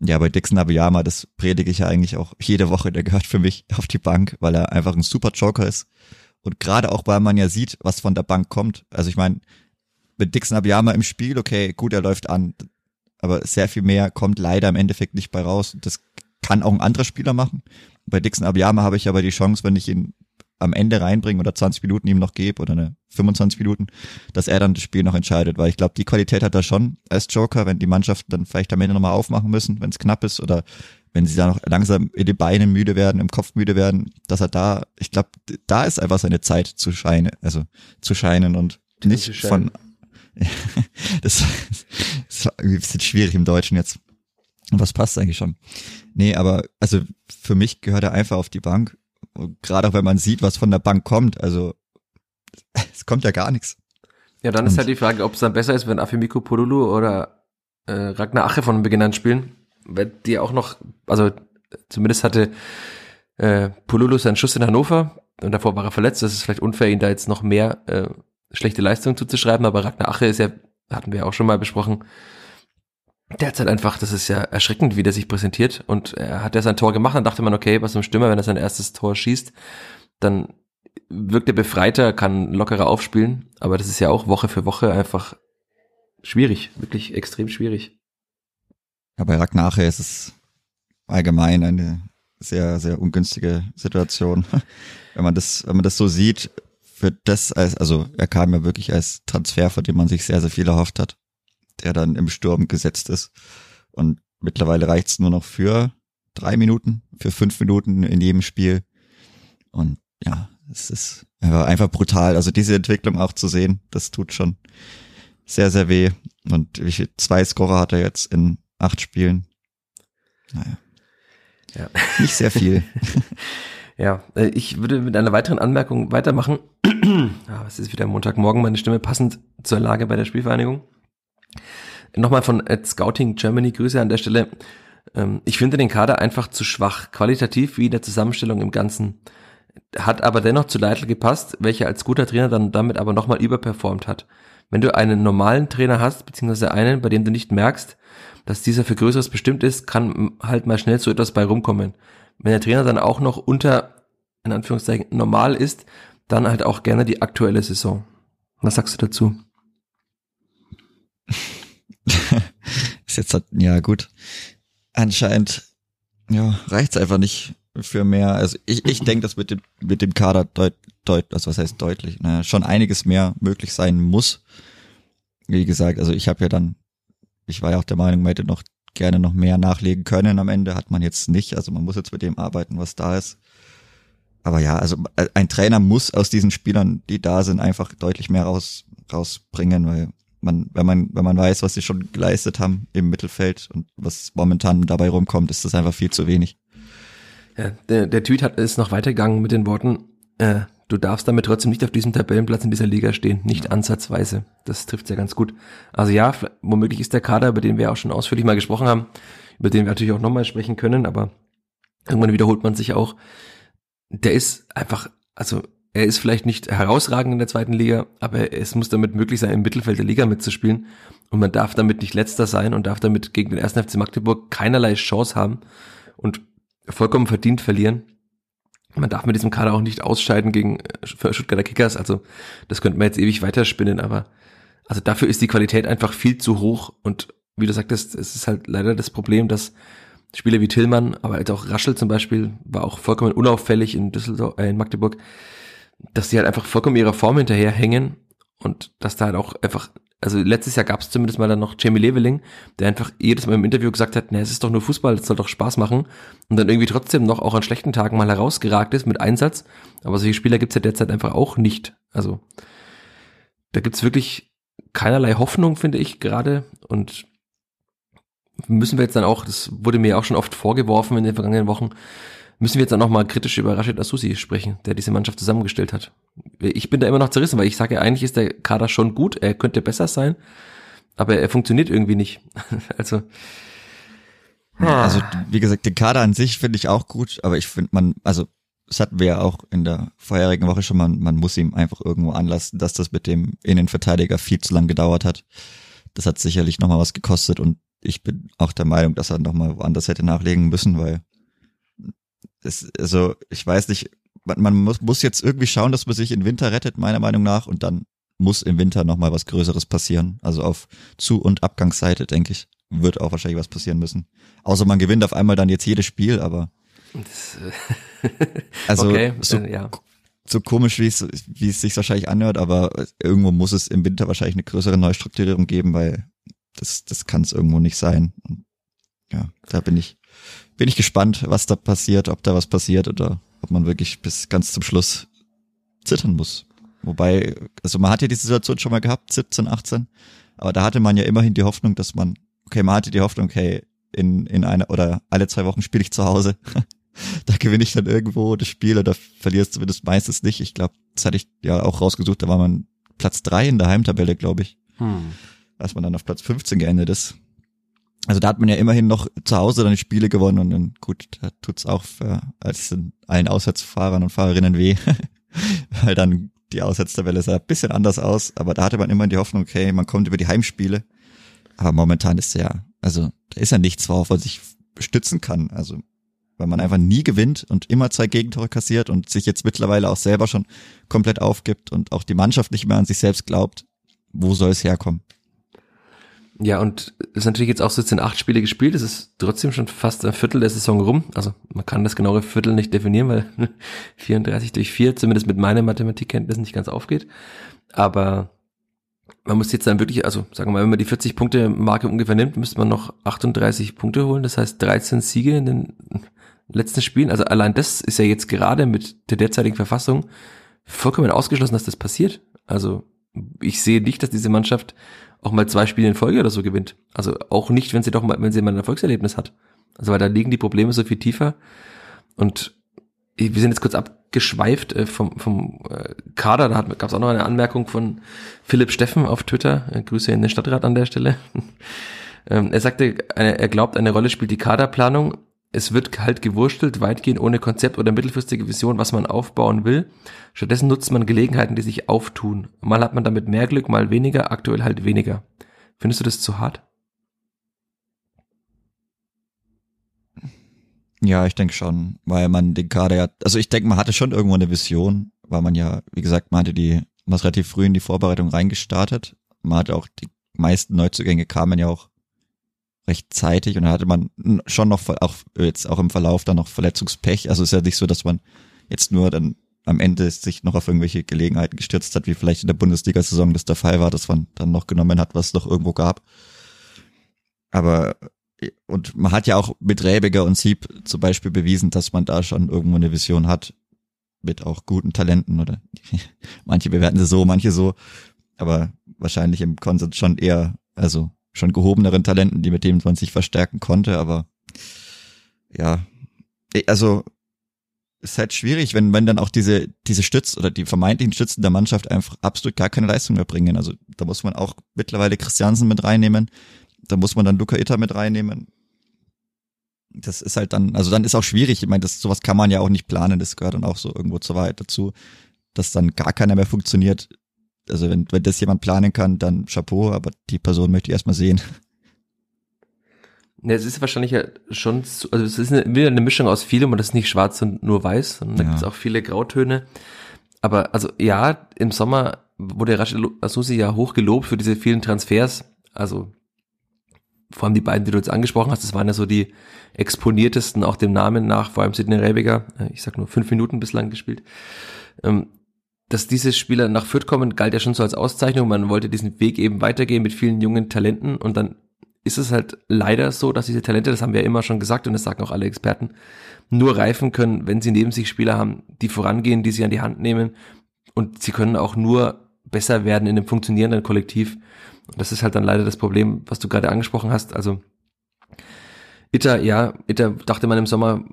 Ja, bei Dixon Abiyama, das predige ich ja eigentlich auch jede Woche, der gehört für mich auf die Bank, weil er einfach ein super Joker ist. Und gerade auch, weil man ja sieht, was von der Bank kommt. Also ich meine, mit Dixon Abiyama im Spiel, okay, gut, er läuft an, aber sehr viel mehr kommt leider im Endeffekt nicht bei raus. Das kann auch ein anderer Spieler machen. Bei Dixon Abiyama habe ich aber die Chance, wenn ich ihn am Ende reinbringe oder 20 Minuten ihm noch gebe oder eine 25 Minuten, dass er dann das Spiel noch entscheidet, weil ich glaube, die Qualität hat er schon als Joker, wenn die Mannschaften dann vielleicht am Ende nochmal aufmachen müssen, wenn es knapp ist oder wenn sie da noch langsam in den Beinen müde werden, im Kopf müde werden, dass er da, ich glaube, da ist einfach seine Zeit zu scheinen, also zu scheinen und nicht von das, das war irgendwie ein bisschen schwierig im Deutschen jetzt. Und was passt eigentlich schon? Nee, aber also für mich gehört er einfach auf die Bank. Und gerade auch wenn man sieht, was von der Bank kommt, also es kommt ja gar nichts. Ja, dann ist Und- halt die Frage, ob es dann besser ist, wenn Afimiko Polulu oder äh, Ragnar Ache von Beginn an spielen, weil die auch noch, also zumindest hatte äh, Polulu seinen Schuss in Hannover und davor war er verletzt. Das ist vielleicht unfair, ihn da jetzt noch mehr äh, schlechte Leistung zuzuschreiben, aber Ragnar Ache ist ja, hatten wir ja auch schon mal besprochen, der hat halt einfach, das ist ja erschreckend, wie der sich präsentiert. Und er hat ja sein Tor gemacht, dann dachte man, okay, was ein Stürmer, wenn er sein erstes Tor schießt, dann wirkt er befreiter, kann lockerer aufspielen. Aber das ist ja auch Woche für Woche einfach schwierig, wirklich extrem schwierig. Ja, bei Ragnache ist es allgemein eine sehr, sehr ungünstige Situation. wenn man das, wenn man das so sieht, für das als, also er kam ja wirklich als Transfer, von dem man sich sehr, sehr viel erhofft hat, der dann im Sturm gesetzt ist. Und mittlerweile reicht's nur noch für drei Minuten, für fünf Minuten in jedem Spiel. Und ja, es ist einfach brutal. Also diese Entwicklung auch zu sehen, das tut schon sehr, sehr weh. Und wie viel, zwei Scorer hat er jetzt in acht Spielen? Naja. Ja. Nicht sehr viel. ja, äh, ich würde mit einer weiteren Anmerkung weitermachen. ah, es ist wieder Montagmorgen, meine Stimme passend zur Lage bei der Spielvereinigung. Nochmal von Ad Scouting Germany, Grüße an der Stelle. Ähm, ich finde den Kader einfach zu schwach, qualitativ wie in der Zusammenstellung im Ganzen. Hat aber dennoch zu Leitl gepasst, welcher als guter Trainer dann damit aber nochmal überperformt hat. Wenn du einen normalen Trainer hast, beziehungsweise einen, bei dem du nicht merkst, dass dieser für Größeres bestimmt ist, kann halt mal schnell so etwas bei rumkommen. Wenn der Trainer dann auch noch unter, in Anführungszeichen, normal ist, dann halt auch gerne die aktuelle Saison. Was sagst du dazu? ist jetzt halt, ja gut. Anscheinend, ja, reicht's einfach nicht für mehr. Also ich, ich denke, dass mit dem, mit dem Kader deut, deut, also was heißt deutlich, naja, schon einiges mehr möglich sein muss. Wie gesagt, also ich habe ja dann ich war ja auch der Meinung, man hätte noch gerne noch mehr nachlegen können. Am Ende hat man jetzt nicht. Also man muss jetzt mit dem arbeiten, was da ist. Aber ja, also äh, ein Trainer muss aus diesen Spielern, die da sind, einfach deutlich mehr raus, rausbringen, weil man, wenn man, wenn man weiß, was sie schon geleistet haben im Mittelfeld und was momentan dabei rumkommt, ist das einfach viel zu wenig. Ja, der, der Tweet hat, ist noch weitergegangen mit den Worten, äh, du darfst damit trotzdem nicht auf diesem Tabellenplatz in dieser Liga stehen, nicht ja. ansatzweise. Das trifft ja ganz gut. Also ja, womöglich ist der Kader, über den wir auch schon ausführlich mal gesprochen haben, über den wir natürlich auch nochmal sprechen können, aber irgendwann wiederholt man sich auch. Der ist einfach, also er ist vielleicht nicht herausragend in der zweiten Liga, aber es muss damit möglich sein, im Mittelfeld der Liga mitzuspielen. Und man darf damit nicht letzter sein und darf damit gegen den ersten FC Magdeburg keinerlei Chance haben und vollkommen verdient verlieren man darf mit diesem Kader auch nicht ausscheiden gegen äh, Stuttgarter Kickers. Also das könnte man jetzt ewig weiterspinnen, aber also dafür ist die Qualität einfach viel zu hoch. Und wie du sagtest, es ist halt leider das Problem, dass Spieler wie Tillmann, aber halt auch Raschel zum Beispiel, war auch vollkommen unauffällig in Düsseldorf, äh, in Magdeburg, dass die halt einfach vollkommen ihrer Form hinterherhängen und dass da halt auch einfach also letztes Jahr gab es zumindest mal dann noch Jamie Leveling, der einfach jedes Mal im Interview gesagt hat, ne, es ist doch nur Fußball, es soll doch Spaß machen und dann irgendwie trotzdem noch auch an schlechten Tagen mal herausgeragt ist mit Einsatz. Aber solche Spieler gibt's ja derzeit einfach auch nicht. Also da gibt's wirklich keinerlei Hoffnung, finde ich gerade und müssen wir jetzt dann auch, das wurde mir auch schon oft vorgeworfen in den vergangenen Wochen, müssen wir jetzt dann nochmal kritisch über Rashid Asusi sprechen, der diese Mannschaft zusammengestellt hat. Ich bin da immer noch zerrissen, weil ich sage, eigentlich ist der Kader schon gut, er könnte besser sein, aber er funktioniert irgendwie nicht. also also wie gesagt, den Kader an sich finde ich auch gut, aber ich finde man, also das hatten wir ja auch in der vorherigen Woche schon mal, man muss ihm einfach irgendwo anlassen, dass das mit dem Innenverteidiger viel zu lang gedauert hat. Das hat sicherlich nochmal was gekostet und ich bin auch der Meinung, dass er nochmal woanders hätte nachlegen müssen, weil es, also ich weiß nicht, man, man muss, muss jetzt irgendwie schauen, dass man sich im Winter rettet, meiner Meinung nach, und dann muss im Winter nochmal was Größeres passieren. Also auf Zu- und Abgangsseite, denke ich, wird auch wahrscheinlich was passieren müssen. Außer man gewinnt auf einmal dann jetzt jedes Spiel, aber das, also okay, so, äh, ja. so komisch, wie es, wie es sich wahrscheinlich anhört, aber irgendwo muss es im Winter wahrscheinlich eine größere Neustrukturierung geben, weil das, das kann es irgendwo nicht sein. Und ja, da bin ich bin ich gespannt, was da passiert, ob da was passiert oder ob man wirklich bis ganz zum Schluss zittern muss. Wobei, also man hat ja die Situation schon mal gehabt, 17, 18, aber da hatte man ja immerhin die Hoffnung, dass man, okay, man hatte die Hoffnung, okay, in, in einer oder alle zwei Wochen spiele ich zu Hause. da gewinne ich dann irgendwo das Spiel oder verliere es zumindest meistens nicht. Ich glaube, das hatte ich ja auch rausgesucht, da war man Platz drei in der Heimtabelle, glaube ich. Hm. Als man dann auf Platz 15 geendet ist. Also da hat man ja immerhin noch zu Hause dann die Spiele gewonnen und dann gut, da tut's auch für, als allen Auswärtsfahrern und Fahrerinnen weh, weil dann die Auswärtstabelle sah ein bisschen anders aus, aber da hatte man immer die Hoffnung, okay, man kommt über die Heimspiele. Aber momentan ist ja Also da ist ja nichts, worauf man sich stützen kann. Also weil man einfach nie gewinnt und immer zwei Gegentore kassiert und sich jetzt mittlerweile auch selber schon komplett aufgibt und auch die Mannschaft nicht mehr an sich selbst glaubt. Wo soll es herkommen? Ja, und es ist natürlich jetzt auch so, jetzt sind acht Spiele gespielt, es ist trotzdem schon fast ein Viertel der Saison rum. Also man kann das genaue Viertel nicht definieren, weil 34 durch 4 zumindest mit meinen Mathematikkenntnissen nicht ganz aufgeht. Aber man muss jetzt dann wirklich, also sagen wir mal, wenn man die 40 Punkte Marke ungefähr nimmt, müsste man noch 38 Punkte holen. Das heißt 13 Siege in den letzten Spielen. Also allein das ist ja jetzt gerade mit der derzeitigen Verfassung vollkommen ausgeschlossen, dass das passiert. Also ich sehe nicht, dass diese Mannschaft auch mal zwei Spiele in Folge oder so gewinnt. Also auch nicht, wenn sie doch mal, wenn sie mal ein Erfolgserlebnis hat. Also weil da liegen die Probleme so viel tiefer. Und wir sind jetzt kurz abgeschweift äh, vom, vom äh, Kader. Da gab es auch noch eine Anmerkung von Philipp Steffen auf Twitter. Äh, Grüße in den Stadtrat an der Stelle. ähm, er sagte, er glaubt, eine Rolle spielt die Kaderplanung es wird halt gewurstelt, weitgehend ohne Konzept oder mittelfristige Vision, was man aufbauen will. Stattdessen nutzt man Gelegenheiten, die sich auftun. Mal hat man damit mehr Glück, mal weniger, aktuell halt weniger. Findest du das zu hart? Ja, ich denke schon, weil man den Kader ja, also ich denke, man hatte schon irgendwo eine Vision, weil man ja, wie gesagt, meinte, die, man ist relativ früh in die Vorbereitung reingestartet. Man hat auch die meisten Neuzugänge kamen ja auch recht zeitig und da hatte man schon noch auch jetzt auch im Verlauf dann noch Verletzungspech. Also ist ja nicht so, dass man jetzt nur dann am Ende sich noch auf irgendwelche Gelegenheiten gestürzt hat, wie vielleicht in der Bundesliga-Saison das der Fall war, dass man dann noch genommen hat, was es noch irgendwo gab. Aber und man hat ja auch mit Rebiger und Sieb zum Beispiel bewiesen, dass man da schon irgendwo eine Vision hat mit auch guten Talenten oder manche bewerten sie so, manche so, aber wahrscheinlich im Konsens schon eher, also schon gehobeneren Talenten, die mit denen man sich verstärken konnte, aber ja, also ist halt schwierig, wenn, wenn dann auch diese, diese Stütz oder die vermeintlichen Stützen der Mannschaft einfach absolut gar keine Leistung mehr bringen. Also da muss man auch mittlerweile Christiansen mit reinnehmen, da muss man dann Luca Itter mit reinnehmen. Das ist halt dann, also dann ist auch schwierig. Ich meine, das, sowas kann man ja auch nicht planen, das gehört dann auch so irgendwo zur Wahrheit dazu, dass dann gar keiner mehr funktioniert also wenn, wenn das jemand planen kann, dann Chapeau, aber die Person möchte ich erstmal sehen. Ja, es ist wahrscheinlich ja schon, also es ist eine, wieder eine Mischung aus vielem und das ist nicht schwarz und nur weiß, sondern da gibt es auch viele Grautöne. Aber also ja, im Sommer wurde Rashid Asusi ja hoch gelobt für diese vielen Transfers. Also vor allem die beiden, die du jetzt angesprochen hast, das waren ja so die exponiertesten, auch dem Namen nach, vor allem Sidney Rebiger. Ich sag nur fünf Minuten bislang gespielt. Ähm, dass diese Spieler nach Fürth kommen, galt ja schon so als Auszeichnung. Man wollte diesen Weg eben weitergehen mit vielen jungen Talenten und dann ist es halt leider so, dass diese Talente, das haben wir ja immer schon gesagt und das sagen auch alle Experten, nur reifen können, wenn sie neben sich Spieler haben, die vorangehen, die sie an die Hand nehmen und sie können auch nur besser werden in einem funktionierenden Kollektiv. Und das ist halt dann leider das Problem, was du gerade angesprochen hast. Also Itter, ja, Itter dachte man im Sommer,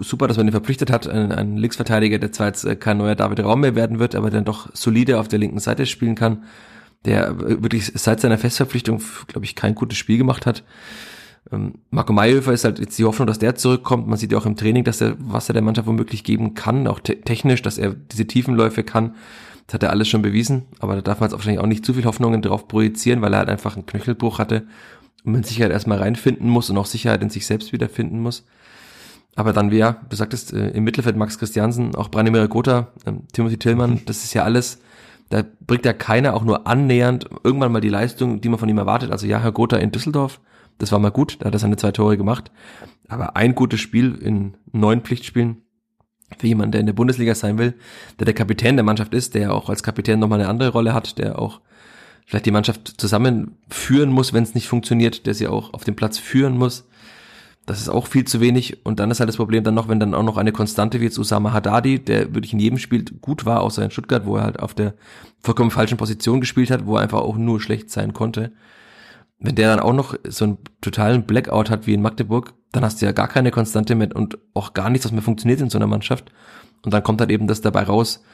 super, dass man ihn verpflichtet hat, einen, einen Linksverteidiger, der zwar jetzt äh, kein neuer David Raum mehr werden wird, aber dann doch solide auf der linken Seite spielen kann, der wirklich seit seiner Festverpflichtung, glaube ich, kein gutes Spiel gemacht hat. Ähm, Marco Mayhöfer ist halt jetzt die Hoffnung, dass der zurückkommt. Man sieht ja auch im Training, dass er, was er der Mannschaft womöglich geben kann, auch te technisch, dass er diese Tiefenläufe kann. Das hat er alles schon bewiesen, aber da darf man jetzt wahrscheinlich auch nicht zu viel Hoffnungen drauf projizieren, weil er halt einfach einen Knöchelbruch hatte und man Sicherheit erstmal reinfinden muss und auch Sicherheit in sich selbst wiederfinden muss. Aber dann, wie ja, du sagtest, äh, im Mittelfeld Max Christiansen, auch Branimir Gotha, äh, Timothy Tillmann, mhm. das ist ja alles, da bringt ja keiner auch nur annähernd irgendwann mal die Leistung, die man von ihm erwartet. Also ja, Herr Gotha in Düsseldorf, das war mal gut, da hat er seine zwei Tore gemacht. Aber ein gutes Spiel in neun Pflichtspielen für jemanden, der in der Bundesliga sein will, der der Kapitän der Mannschaft ist, der auch als Kapitän nochmal eine andere Rolle hat, der auch vielleicht die Mannschaft zusammenführen muss, wenn es nicht funktioniert, der sie auch auf dem Platz führen muss. Das ist auch viel zu wenig. Und dann ist halt das Problem dann noch, wenn dann auch noch eine Konstante wie jetzt Usama Haddadi, der wirklich in jedem Spiel gut war, außer in Stuttgart, wo er halt auf der vollkommen falschen Position gespielt hat, wo er einfach auch nur schlecht sein konnte. Wenn der dann auch noch so einen totalen Blackout hat wie in Magdeburg, dann hast du ja gar keine Konstante mehr und auch gar nichts, was mehr funktioniert in so einer Mannschaft. Und dann kommt halt eben das dabei raus.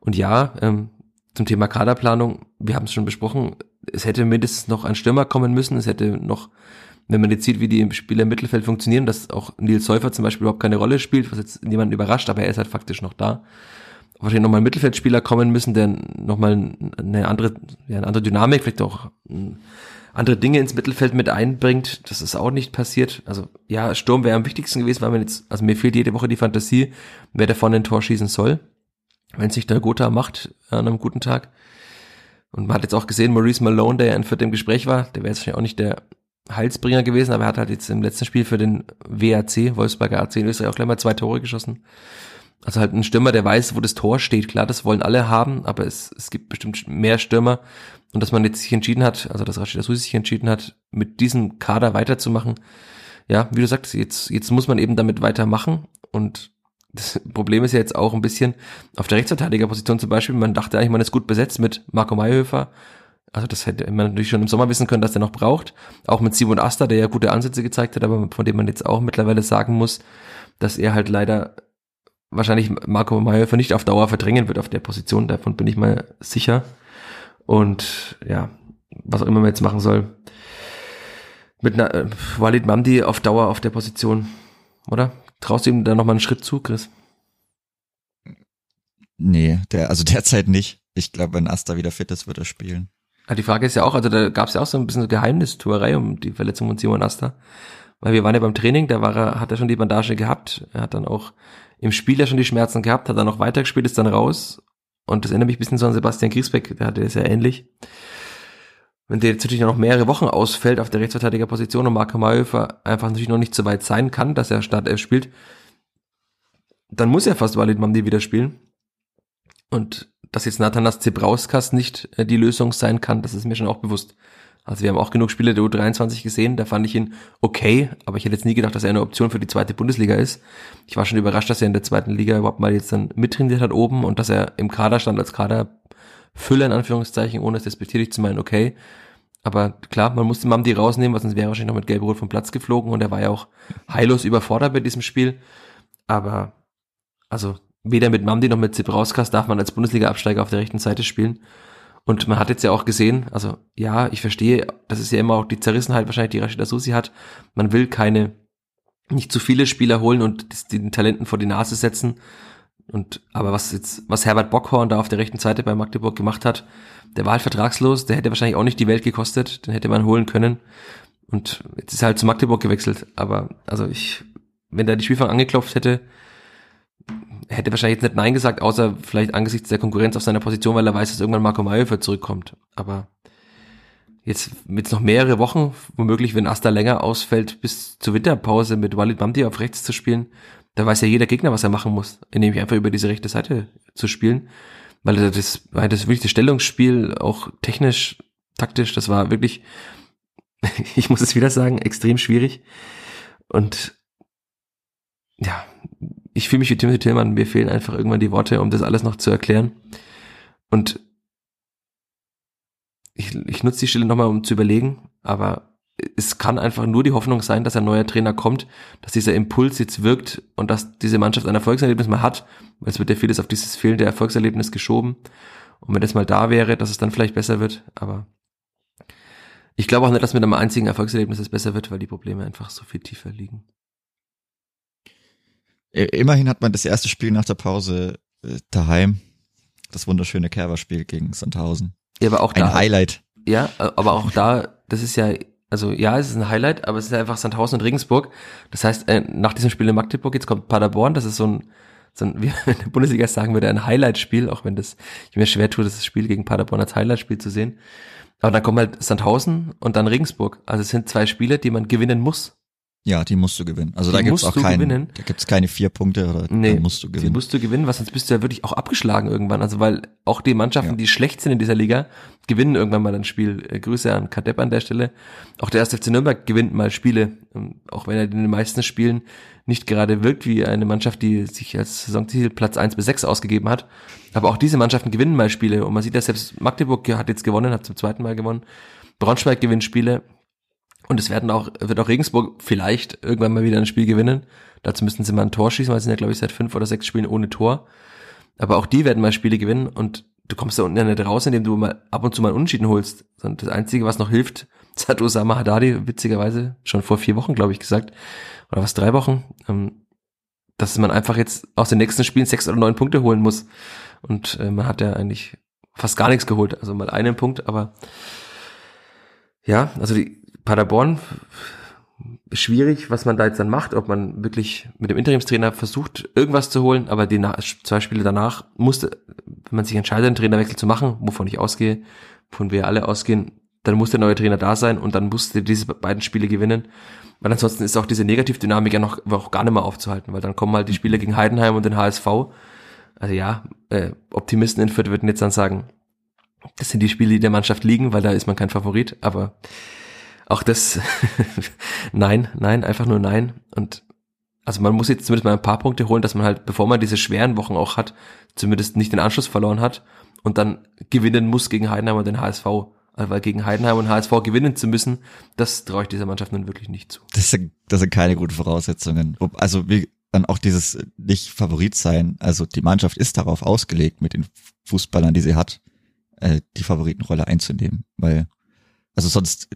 Und ja, ähm, zum Thema Kaderplanung, wir haben es schon besprochen, es hätte mindestens noch ein Stürmer kommen müssen, es hätte noch, wenn man jetzt sieht, wie die Spieler im Mittelfeld funktionieren, dass auch Nils Säufer zum Beispiel überhaupt keine Rolle spielt, was jetzt niemanden überrascht, aber er ist halt faktisch noch da. Wahrscheinlich nochmal ein Mittelfeldspieler kommen müssen, der nochmal eine andere, ja, eine andere Dynamik, vielleicht auch andere Dinge ins Mittelfeld mit einbringt. Das ist auch nicht passiert. Also ja, Sturm wäre am wichtigsten gewesen, weil man jetzt, also mir fehlt jede Woche die Fantasie, wer da vorne ein Tor schießen soll. Wenn es nicht der Gotha macht an einem guten Tag. Und man hat jetzt auch gesehen, Maurice Malone, der ja in viertem Gespräch war, der wäre jetzt auch nicht der Heilsbringer gewesen, aber er hat halt jetzt im letzten Spiel für den WAC, Wolfsberger AC in Österreich auch gleich mal zwei Tore geschossen. Also halt ein Stürmer, der weiß, wo das Tor steht. Klar, das wollen alle haben, aber es, es gibt bestimmt mehr Stürmer. Und dass man jetzt sich entschieden hat, also dass Rashid Asusi sich entschieden hat, mit diesem Kader weiterzumachen. Ja, wie du sagst, jetzt, jetzt muss man eben damit weitermachen. Und das Problem ist ja jetzt auch ein bisschen auf der Rechtsverteidigerposition zum Beispiel. Man dachte eigentlich, man ist gut besetzt mit Marco Mayhöfer. Also das hätte man natürlich schon im Sommer wissen können, dass der noch braucht. Auch mit Simon Asta, der ja gute Ansätze gezeigt hat, aber von dem man jetzt auch mittlerweile sagen muss, dass er halt leider wahrscheinlich Marco Mayhöfer nicht auf Dauer verdrängen wird auf der Position. Davon bin ich mal sicher. Und ja, was auch immer man jetzt machen soll. Mit einer, äh, Walid Mamdi auf Dauer auf der Position, oder? Traust du ihm da nochmal einen Schritt zu, Chris? Nee, der, also derzeit nicht. Ich glaube, wenn Asta wieder fit ist, wird er spielen. Ja, die Frage ist ja auch, also da gab es ja auch so ein bisschen Geheimnistuerei um die Verletzung von Simon Asta. Weil wir waren ja beim Training, da war er, hat er schon die Bandage gehabt. Er hat dann auch im Spiel ja schon die Schmerzen gehabt, hat dann noch weitergespielt, ist dann raus. Und das erinnert mich ein bisschen so an Sebastian Griesbeck, der hatte es ja ähnlich. Wenn der jetzt natürlich noch mehrere Wochen ausfällt auf der Rechtsverteidigerposition und Marco Mayhofer einfach natürlich noch nicht so weit sein kann, dass er Startelf spielt, dann muss er fast Walid Mamdi wieder spielen. Und dass jetzt Nathanas Zebrauskas nicht äh, die Lösung sein kann, das ist mir schon auch bewusst. Also wir haben auch genug Spiele der U23 gesehen, da fand ich ihn okay, aber ich hätte jetzt nie gedacht, dass er eine Option für die zweite Bundesliga ist. Ich war schon überrascht, dass er in der zweiten Liga überhaupt mal jetzt dann mittrainiert hat oben und dass er im Kader stand als Kaderfüller in Anführungszeichen, ohne es despektierlich zu meinen, okay. Aber klar, man musste Mamdi rausnehmen, weil sonst wäre er wahrscheinlich noch mit Gelb-Rot vom Platz geflogen und er war ja auch heillos überfordert bei diesem Spiel. Aber, also, weder mit Mamdi noch mit Zibrauskas darf man als Bundesliga-Absteiger auf der rechten Seite spielen. Und man hat jetzt ja auch gesehen, also ja, ich verstehe, das ist ja immer auch die Zerrissenheit wahrscheinlich, die Rashida Susi hat. Man will keine, nicht zu viele Spieler holen und den Talenten vor die Nase setzen. Und aber was jetzt, was Herbert Bockhorn da auf der rechten Seite bei Magdeburg gemacht hat, der war halt vertragslos, der hätte wahrscheinlich auch nicht die Welt gekostet, den hätte man holen können. Und jetzt ist er halt zu Magdeburg gewechselt. Aber also ich, wenn der die Spielfang angeklopft hätte, hätte wahrscheinlich jetzt nicht Nein gesagt, außer vielleicht angesichts der Konkurrenz auf seiner Position, weil er weiß, dass irgendwann Marco Mayhofer zurückkommt. Aber jetzt mit noch mehrere Wochen, womöglich, wenn Asta länger ausfällt, bis zur Winterpause mit Walid Mamdi auf rechts zu spielen, da weiß ja jeder Gegner, was er machen muss, nämlich einfach über diese rechte Seite zu spielen. Weil das, weil das wirklich das Stellungsspiel, auch technisch, taktisch, das war wirklich, ich muss es wieder sagen, extrem schwierig. Und ja, ich fühle mich wie Timothy Tillmann, mir fehlen einfach irgendwann die Worte, um das alles noch zu erklären. Und ich, ich nutze die Stelle nochmal, um zu überlegen, aber es kann einfach nur die Hoffnung sein, dass ein neuer Trainer kommt, dass dieser Impuls jetzt wirkt und dass diese Mannschaft ein Erfolgserlebnis mal hat, weil es wird ja vieles auf dieses fehlende Erfolgserlebnis geschoben. Und wenn das mal da wäre, dass es dann vielleicht besser wird, aber ich glaube auch nicht, dass mit einem einzigen Erfolgserlebnis es besser wird, weil die Probleme einfach so viel tiefer liegen. Immerhin hat man das erste Spiel nach der Pause äh, daheim. Das wunderschöne Kerber-Spiel gegen Sandhausen. Ja, aber auch Ein da. Highlight. Ja, aber auch da, das ist ja, also ja, es ist ein Highlight, aber es ist einfach Sandhausen und Regensburg. Das heißt, äh, nach diesem Spiel in Magdeburg, jetzt kommt Paderborn, das ist so ein, so ein wie in der Bundesliga sagen würde, ein Highlight-Spiel, auch wenn das, ich mir schwer tue, das Spiel gegen Paderborn als Highlight-Spiel zu sehen. Aber dann kommt halt Sandhausen und dann Regensburg. Also es sind zwei Spiele, die man gewinnen muss. Ja, die musst du gewinnen. Also Die da gibt's auch keinen, da gibt's keine vier Punkte oder Nee, da musst du Die gewinnen. musst du gewinnen, was sonst bist du ja wirklich auch abgeschlagen irgendwann. Also weil auch die Mannschaften, Ja. die schlecht sind in dieser Liga, gewinnen irgendwann mal ein Spiel. Äh, Grüße an Kadepp an der Stelle. Auch der erste FC Nürnberg gewinnt mal Spiele, ähm, auch wenn er in den meisten Spielen nicht gerade wirkt wie eine Mannschaft, die sich als Saisonziel Platz 1 bis 6 ausgegeben hat. Aber auch diese Mannschaften gewinnen mal Spiele. Und man sieht ja selbst, Magdeburg hat jetzt gewonnen, hat zum zweiten Mal gewonnen. Braunschweig gewinnt Spiele. Und es werden auch, wird auch Regensburg vielleicht irgendwann mal wieder ein Spiel gewinnen. Dazu müssten sie mal ein Tor schießen, weil sie sind ja, glaube ich, seit fünf oder sechs Spielen ohne Tor. Aber auch die werden mal Spiele gewinnen und du kommst da unten ja nicht raus, indem du mal ab und zu mal einen Unentschieden holst. Das Einzige, was noch hilft, das hat Osama Haddadi witzigerweise schon vor vier Wochen, glaube ich, gesagt. Oder was, drei Wochen, ähm, dass man einfach jetzt aus den nächsten Spielen sechs oder neun Punkte holen muss. Und äh, man hat ja eigentlich fast gar nichts geholt. Also mal einen Punkt, aber Ja, also die Paderborn schwierig, was man da jetzt dann macht, ob man wirklich mit dem Interimstrainer versucht, irgendwas zu holen, aber die zwei Spiele danach musste, wenn man sich entscheidet, einen Trainerwechsel zu machen, wovon ich ausgehe, von wir alle ausgehen, dann muss der neue Trainer da sein und dann musste diese beiden Spiele gewinnen. Weil ansonsten ist auch diese Negativdynamik ja noch auch gar nicht mehr aufzuhalten, weil dann kommen halt die Spiele gegen Heidenheim und den HSV. Also ja, äh, Optimisten in Fürth würden jetzt dann sagen, das sind die Spiele, die der Mannschaft liegen, weil da ist man kein Favorit, aber auch das, nein, nein, einfach nur nein. Und also man muss jetzt zumindest mal ein paar Punkte holen, dass man halt, bevor man diese schweren Wochen auch hat, zumindest nicht den Anschluss verloren hat und dann gewinnen muss gegen Heidenheim und den HSV. Also weil gegen Heidenheim und HSV gewinnen zu müssen, das traue ich dieser Mannschaft nun wirklich nicht zu. Das sind, das sind keine guten Voraussetzungen. Also wie dann auch dieses nicht Favorit sein. Also die Mannschaft ist darauf ausgelegt, mit den Fußballern, die sie hat, äh, die Favoritenrolle einzunehmen. Weil, also sonst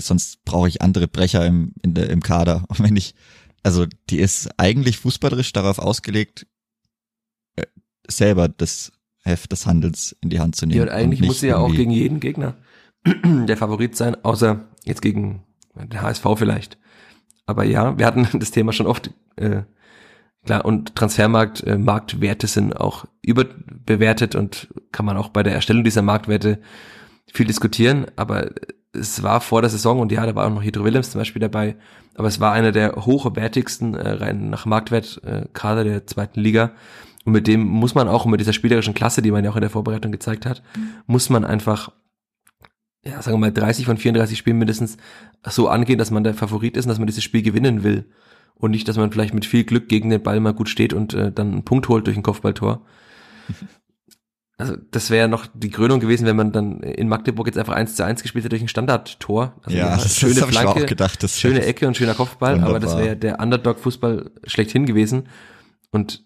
sonst brauche ich andere Brecher im, in der, im Kader. Und wenn ich, also die ist eigentlich fußballerisch darauf ausgelegt, äh, selber das Heft des Handelns in die Hand zu nehmen. Ja, und eigentlich und muss sie ja auch gegen jeden Gegner der Favorit sein, außer jetzt gegen den HSV vielleicht. Aber ja, wir hatten das Thema schon oft, äh, klar, und Transfermarkt, äh, Marktwerte sind auch überbewertet und kann man auch bei der Erstellung dieser Marktwerte viel diskutieren, aber es war vor der Saison und ja, da war auch noch Hydro Willems zum Beispiel dabei, aber es war einer der hochwertigsten äh, rein nach Marktwert äh, Kader der zweiten Liga und mit dem muss man auch mit dieser spielerischen Klasse, die man ja auch in der Vorbereitung gezeigt hat, muss man einfach ja, sagen wir mal 30 von 34 Spielen mindestens so angehen, dass man der Favorit ist und dass man dieses Spiel gewinnen will und nicht, dass man vielleicht mit viel Glück gegen den Ball mal gut steht und äh, dann einen Punkt holt durch ein Kopfballtor. Also das wäre noch die Krönung gewesen, wenn man dann in Magdeburg jetzt einfach eins zu eins gespielt hätte durch ein Standardtor. Also ja, das, schöne das Flanke, ich auch gedacht, das schöne Ecke und schöner Kopfball, wunderbar. aber das wäre der Underdog-Fußball schlechthin gewesen. Und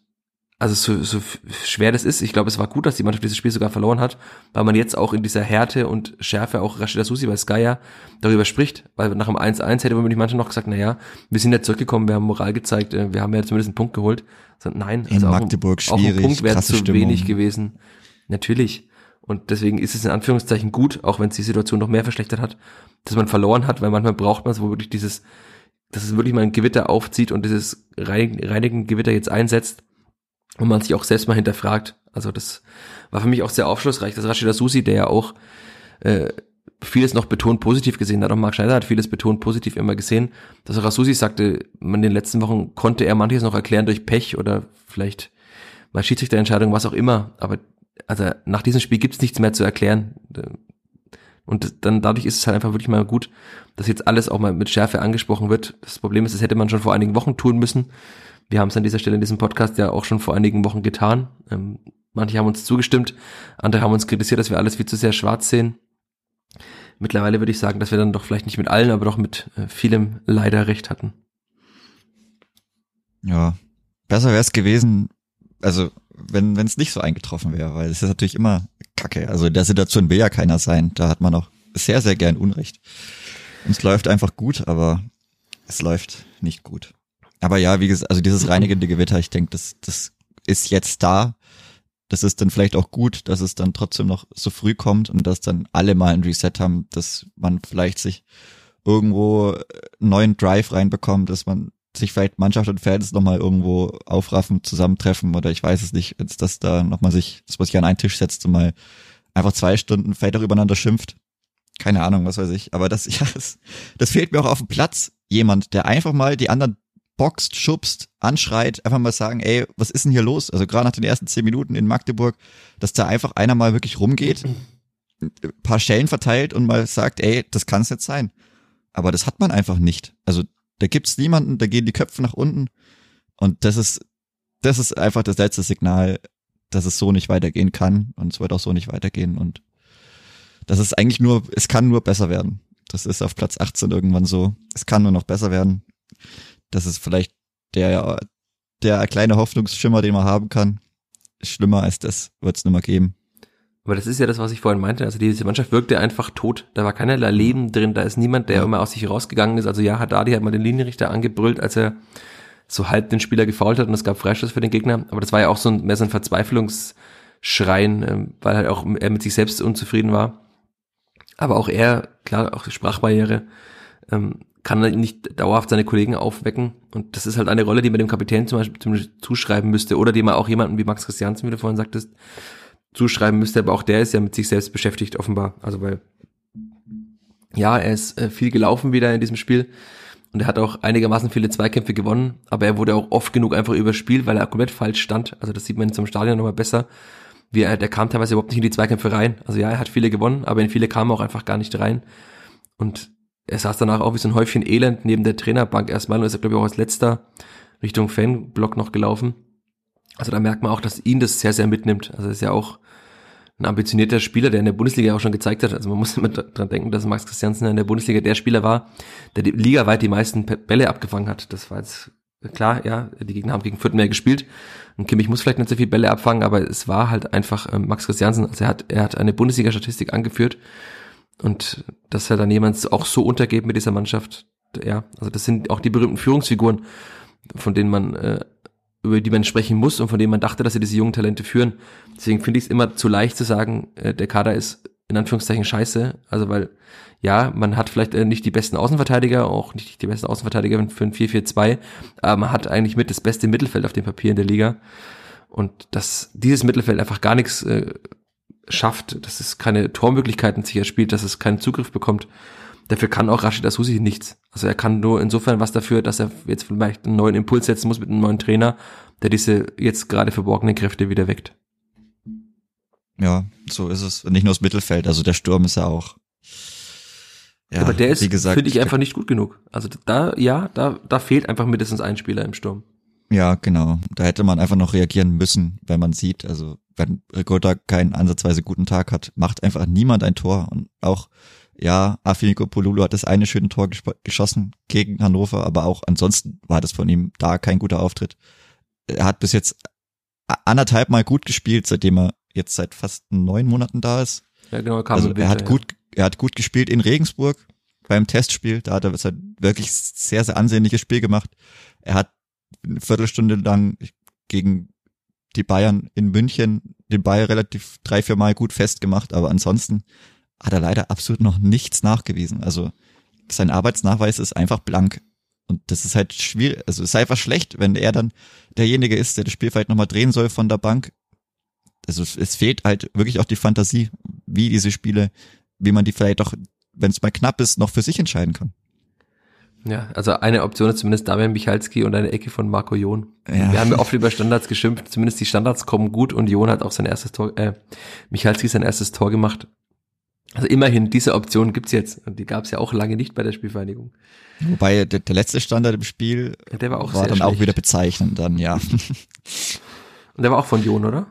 also so, so schwer das ist, ich glaube, es war gut, dass die Mannschaft dieses Spiel sogar verloren hat, weil man jetzt auch in dieser Härte und Schärfe auch Rashida Susi bei Sky ja darüber spricht, weil nach dem 1-1 hätte man die Mannschaft noch gesagt, na ja, wir sind ja zurückgekommen, wir haben Moral gezeigt, äh, wir haben ja zumindest einen Punkt geholt. So, nein, also in Magdeburg auch, schwierig, auch ein Punkt wäre zu Stimmung. wenig gewesen. Natürlich. Und deswegen ist es in Anführungszeichen gut, auch wenn es die Situation noch mehr verschlechtert hat, dass man verloren hat, weil manchmal braucht man es, wo wirklich dieses, dass es wirklich mal ein Gewitter aufzieht und dieses reinigen Gewitter jetzt einsetzt und man sich auch selbst mal hinterfragt. Also das war für mich auch sehr aufschlussreich, dass Rashida Susi, der ja auch äh, vieles noch betont positiv gesehen hat, auch Marc Schneider hat vieles betont positiv immer gesehen, dass auch Rasusi sagte, in den letzten Wochen konnte er manches noch erklären durch Pech oder vielleicht mal Schiedsrichterentscheidung, was auch immer, aber also nach diesem Spiel gibt's nichts mehr zu erklären. Und dann dadurch ist es halt einfach wirklich mal gut, dass jetzt alles auch mal mit Schärfe angesprochen wird. Das Problem ist, das hätte man schon vor einigen Wochen tun müssen. Wir haben es an dieser Stelle in diesem Podcast ja auch schon vor einigen Wochen getan. Ähm, manche haben uns zugestimmt, andere haben uns kritisiert, dass wir alles viel zu sehr schwarz sehen. Mittlerweile würde ich sagen, dass wir dann doch vielleicht nicht mit allen, aber doch mit äh, vielem leider recht hatten. Ja, besser wäre es gewesen, also wenn es nicht so eingetroffen wäre, weil es ist natürlich immer Kacke. Also in der Situation will ja keiner sein. Da hat man auch sehr, sehr gern Unrecht. Und es läuft einfach gut, aber es läuft nicht gut. Aber ja, wie gesagt, also dieses reinigende Gewitter, ich denke, das, das ist jetzt da. Das ist dann vielleicht auch gut, dass es dann trotzdem noch so früh kommt und dass dann alle mal ein Reset haben, dass man vielleicht sich irgendwo einen neuen Drive reinbekommt, dass man sich vielleicht Mannschaft und Fans nochmal irgendwo aufraffen, zusammentreffen oder ich weiß es nicht, jetzt, dass da nochmal sich, dass man sich an einen Tisch setzt und mal einfach zwei Stunden vielleicht auch übereinander schimpft. Keine Ahnung, was weiß ich. Aber das, ja, das, das fehlt mir auch auf dem Platz. Jemand, der einfach mal die anderen boxt, schubst, anschreit, einfach mal sagen, ey, was ist denn hier los? Also gerade nach den ersten zehn Minuten in Magdeburg, dass da einfach einer mal wirklich rumgeht, ein paar Schellen verteilt und mal sagt, ey, das kann es jetzt sein. Aber das hat man einfach nicht. Also da gibt's niemanden, da gehen die Köpfe nach unten. Und das ist, das ist einfach das letzte Signal, dass es so nicht weitergehen kann. Und es wird auch so nicht weitergehen. Und das ist eigentlich nur, es kann nur besser werden. Das ist auf Platz 18 irgendwann so. Es kann nur noch besser werden. Das ist vielleicht der, der kleine Hoffnungsschimmer, den man haben kann. Schlimmer als das wird es nicht mehr geben. Aber das ist ja das, was ich vorhin meinte. Also diese Mannschaft wirkte einfach tot. Da war keinerlei Leben drin. Da ist niemand, der immer aus sich rausgegangen ist. Also ja, Haddadi hat mal den Linienrichter angebrüllt, als er so halb den Spieler gefault hat und es gab Freistoß für den Gegner. Aber das war ja auch so ein, mehr so ein Verzweiflungsschreien, ähm, weil halt auch er mit sich selbst unzufrieden war. Aber auch er, klar, auch die Sprachbarriere, ähm, kann nicht dauerhaft seine Kollegen aufwecken. Und das ist halt eine Rolle, die man dem Kapitän zum Beispiel, zum Beispiel zuschreiben müsste oder die man auch jemanden wie Max Christiansen, wie du vorhin sagtest, zuschreiben müsste. Aber auch der ist ja mit sich selbst beschäftigt, offenbar. Also weil, ja, er ist äh, viel gelaufen wieder in diesem Spiel. Und er hat auch einigermaßen viele Zweikämpfe gewonnen, aber er wurde auch oft genug einfach überspielt, weil er komplett falsch stand. Also das sieht man zum Stadion nochmal besser. Wie er, der kam teilweise überhaupt nicht in die Zweikämpfe rein. Also ja, er hat viele gewonnen, aber in viele kam er auch einfach gar nicht rein. Und er saß danach auch wie so ein Häufchen Elend neben der Trainerbank erstmal und ist, glaube ich, auch als letzter Richtung Fanblock noch gelaufen. Also da merkt man auch, dass ihn das sehr, sehr mitnimmt. Also ist ja auch ein ambitionierter Spieler, der in der Bundesliga auch schon gezeigt hat. Also man muss immer dran denken, dass Max Christiansen in der Bundesliga der Spieler war, der die Liga weit die meisten Bälle abgefangen hat. Das war jetzt klar, ja, die Gegner haben gegen Fürth mehr gespielt. Und Kimmich muss vielleicht nicht so viel Bälle abfangen, aber es war halt einfach äh, Max Christiansen. Also er hat, er hat eine Bundesliga-Statistik angeführt und dass er dann jemand auch so untergeht mit dieser Mannschaft, ja, also das sind auch die berühmten Führungsfiguren, von denen man, äh, über die man sprechen muss und von denen man dachte, dass sie diese jungen Talente führen. Deswegen finde ich es immer zu leicht zu sagen, äh, der Kader ist in Anführungszeichen scheiße. Also weil, ja, man hat vielleicht äh, nicht die besten Außenverteidiger, auch nicht die besten Außenverteidiger für ein 4-4-2, aber man hat eigentlich mit das beste Mittelfeld auf dem Papier in der Liga. Und dass dieses Mittelfeld einfach gar nichts äh, schafft, dass es keine Tormöglichkeiten sich erspielt, dass es keinen Zugriff bekommt. Dafür kann auch Rashid Asusi nichts. Also er kann nur insofern was dafür, dass er jetzt vielleicht einen neuen Impuls setzen muss mit einem neuen Trainer, der diese jetzt gerade verborgenen Kräfte wieder weckt. Ja, so ist es. Und nicht nur das Mittelfeld, also der Sturm ist ja auch. Ja, aber der ist, finde ich, einfach nicht gut genug. Also da, ja, da, da fehlt einfach mindestens ein Spieler im Sturm. Ja, genau. Da hätte man einfach noch reagieren müssen, wenn man sieht, also wenn Ricotta keinen ansatzweise guten Tag hat, macht einfach niemand ein Tor. Und auch, ja, Afiniko Polulu hat das eine schöne Tor geschossen gegen Hannover, aber auch ansonsten war das von ihm da kein guter Auftritt. Er hat bis jetzt anderthalb Mal gut gespielt, seitdem er jetzt seit fast neun Monaten da ist. Ja, genau, kam also er hat ja. gut, er hat gut gespielt in Regensburg beim Testspiel. Da hat er wirklich sehr, sehr ansehnliches Spiel gemacht. Er hat eine Viertelstunde lang gegen die Bayern in München den Ball relativ drei, vier Mal gut festgemacht, aber ansonsten hat er leider absolut noch nichts nachgewiesen. Also sein Arbeitsnachweis ist einfach blank. Und das ist halt schwierig, also es ist einfach schlecht, wenn er dann derjenige ist, der das Spiel vielleicht nochmal drehen soll von der Bank. Also es fehlt halt wirklich auch die Fantasie, wie diese Spiele, wie man die vielleicht auch, wenn es mal knapp ist, noch für sich entscheiden kann. Ja, also eine Option ist zumindest Damian Michalski und eine Ecke von Marco Jon. Ja. Wir haben ja oft über Standards geschimpft, zumindest die Standards kommen gut und Jon hat auch sein erstes Tor, äh, Michalski sein erstes Tor gemacht. Also immerhin, diese Option gibt's jetzt und die gab's ja auch lange nicht bei der Spielvereinigung. Wobei der, der letzte Standard im Spiel der war, auch war dann schlecht. auch wieder bezeichnend dann, ja. und der war auch von Jon, oder?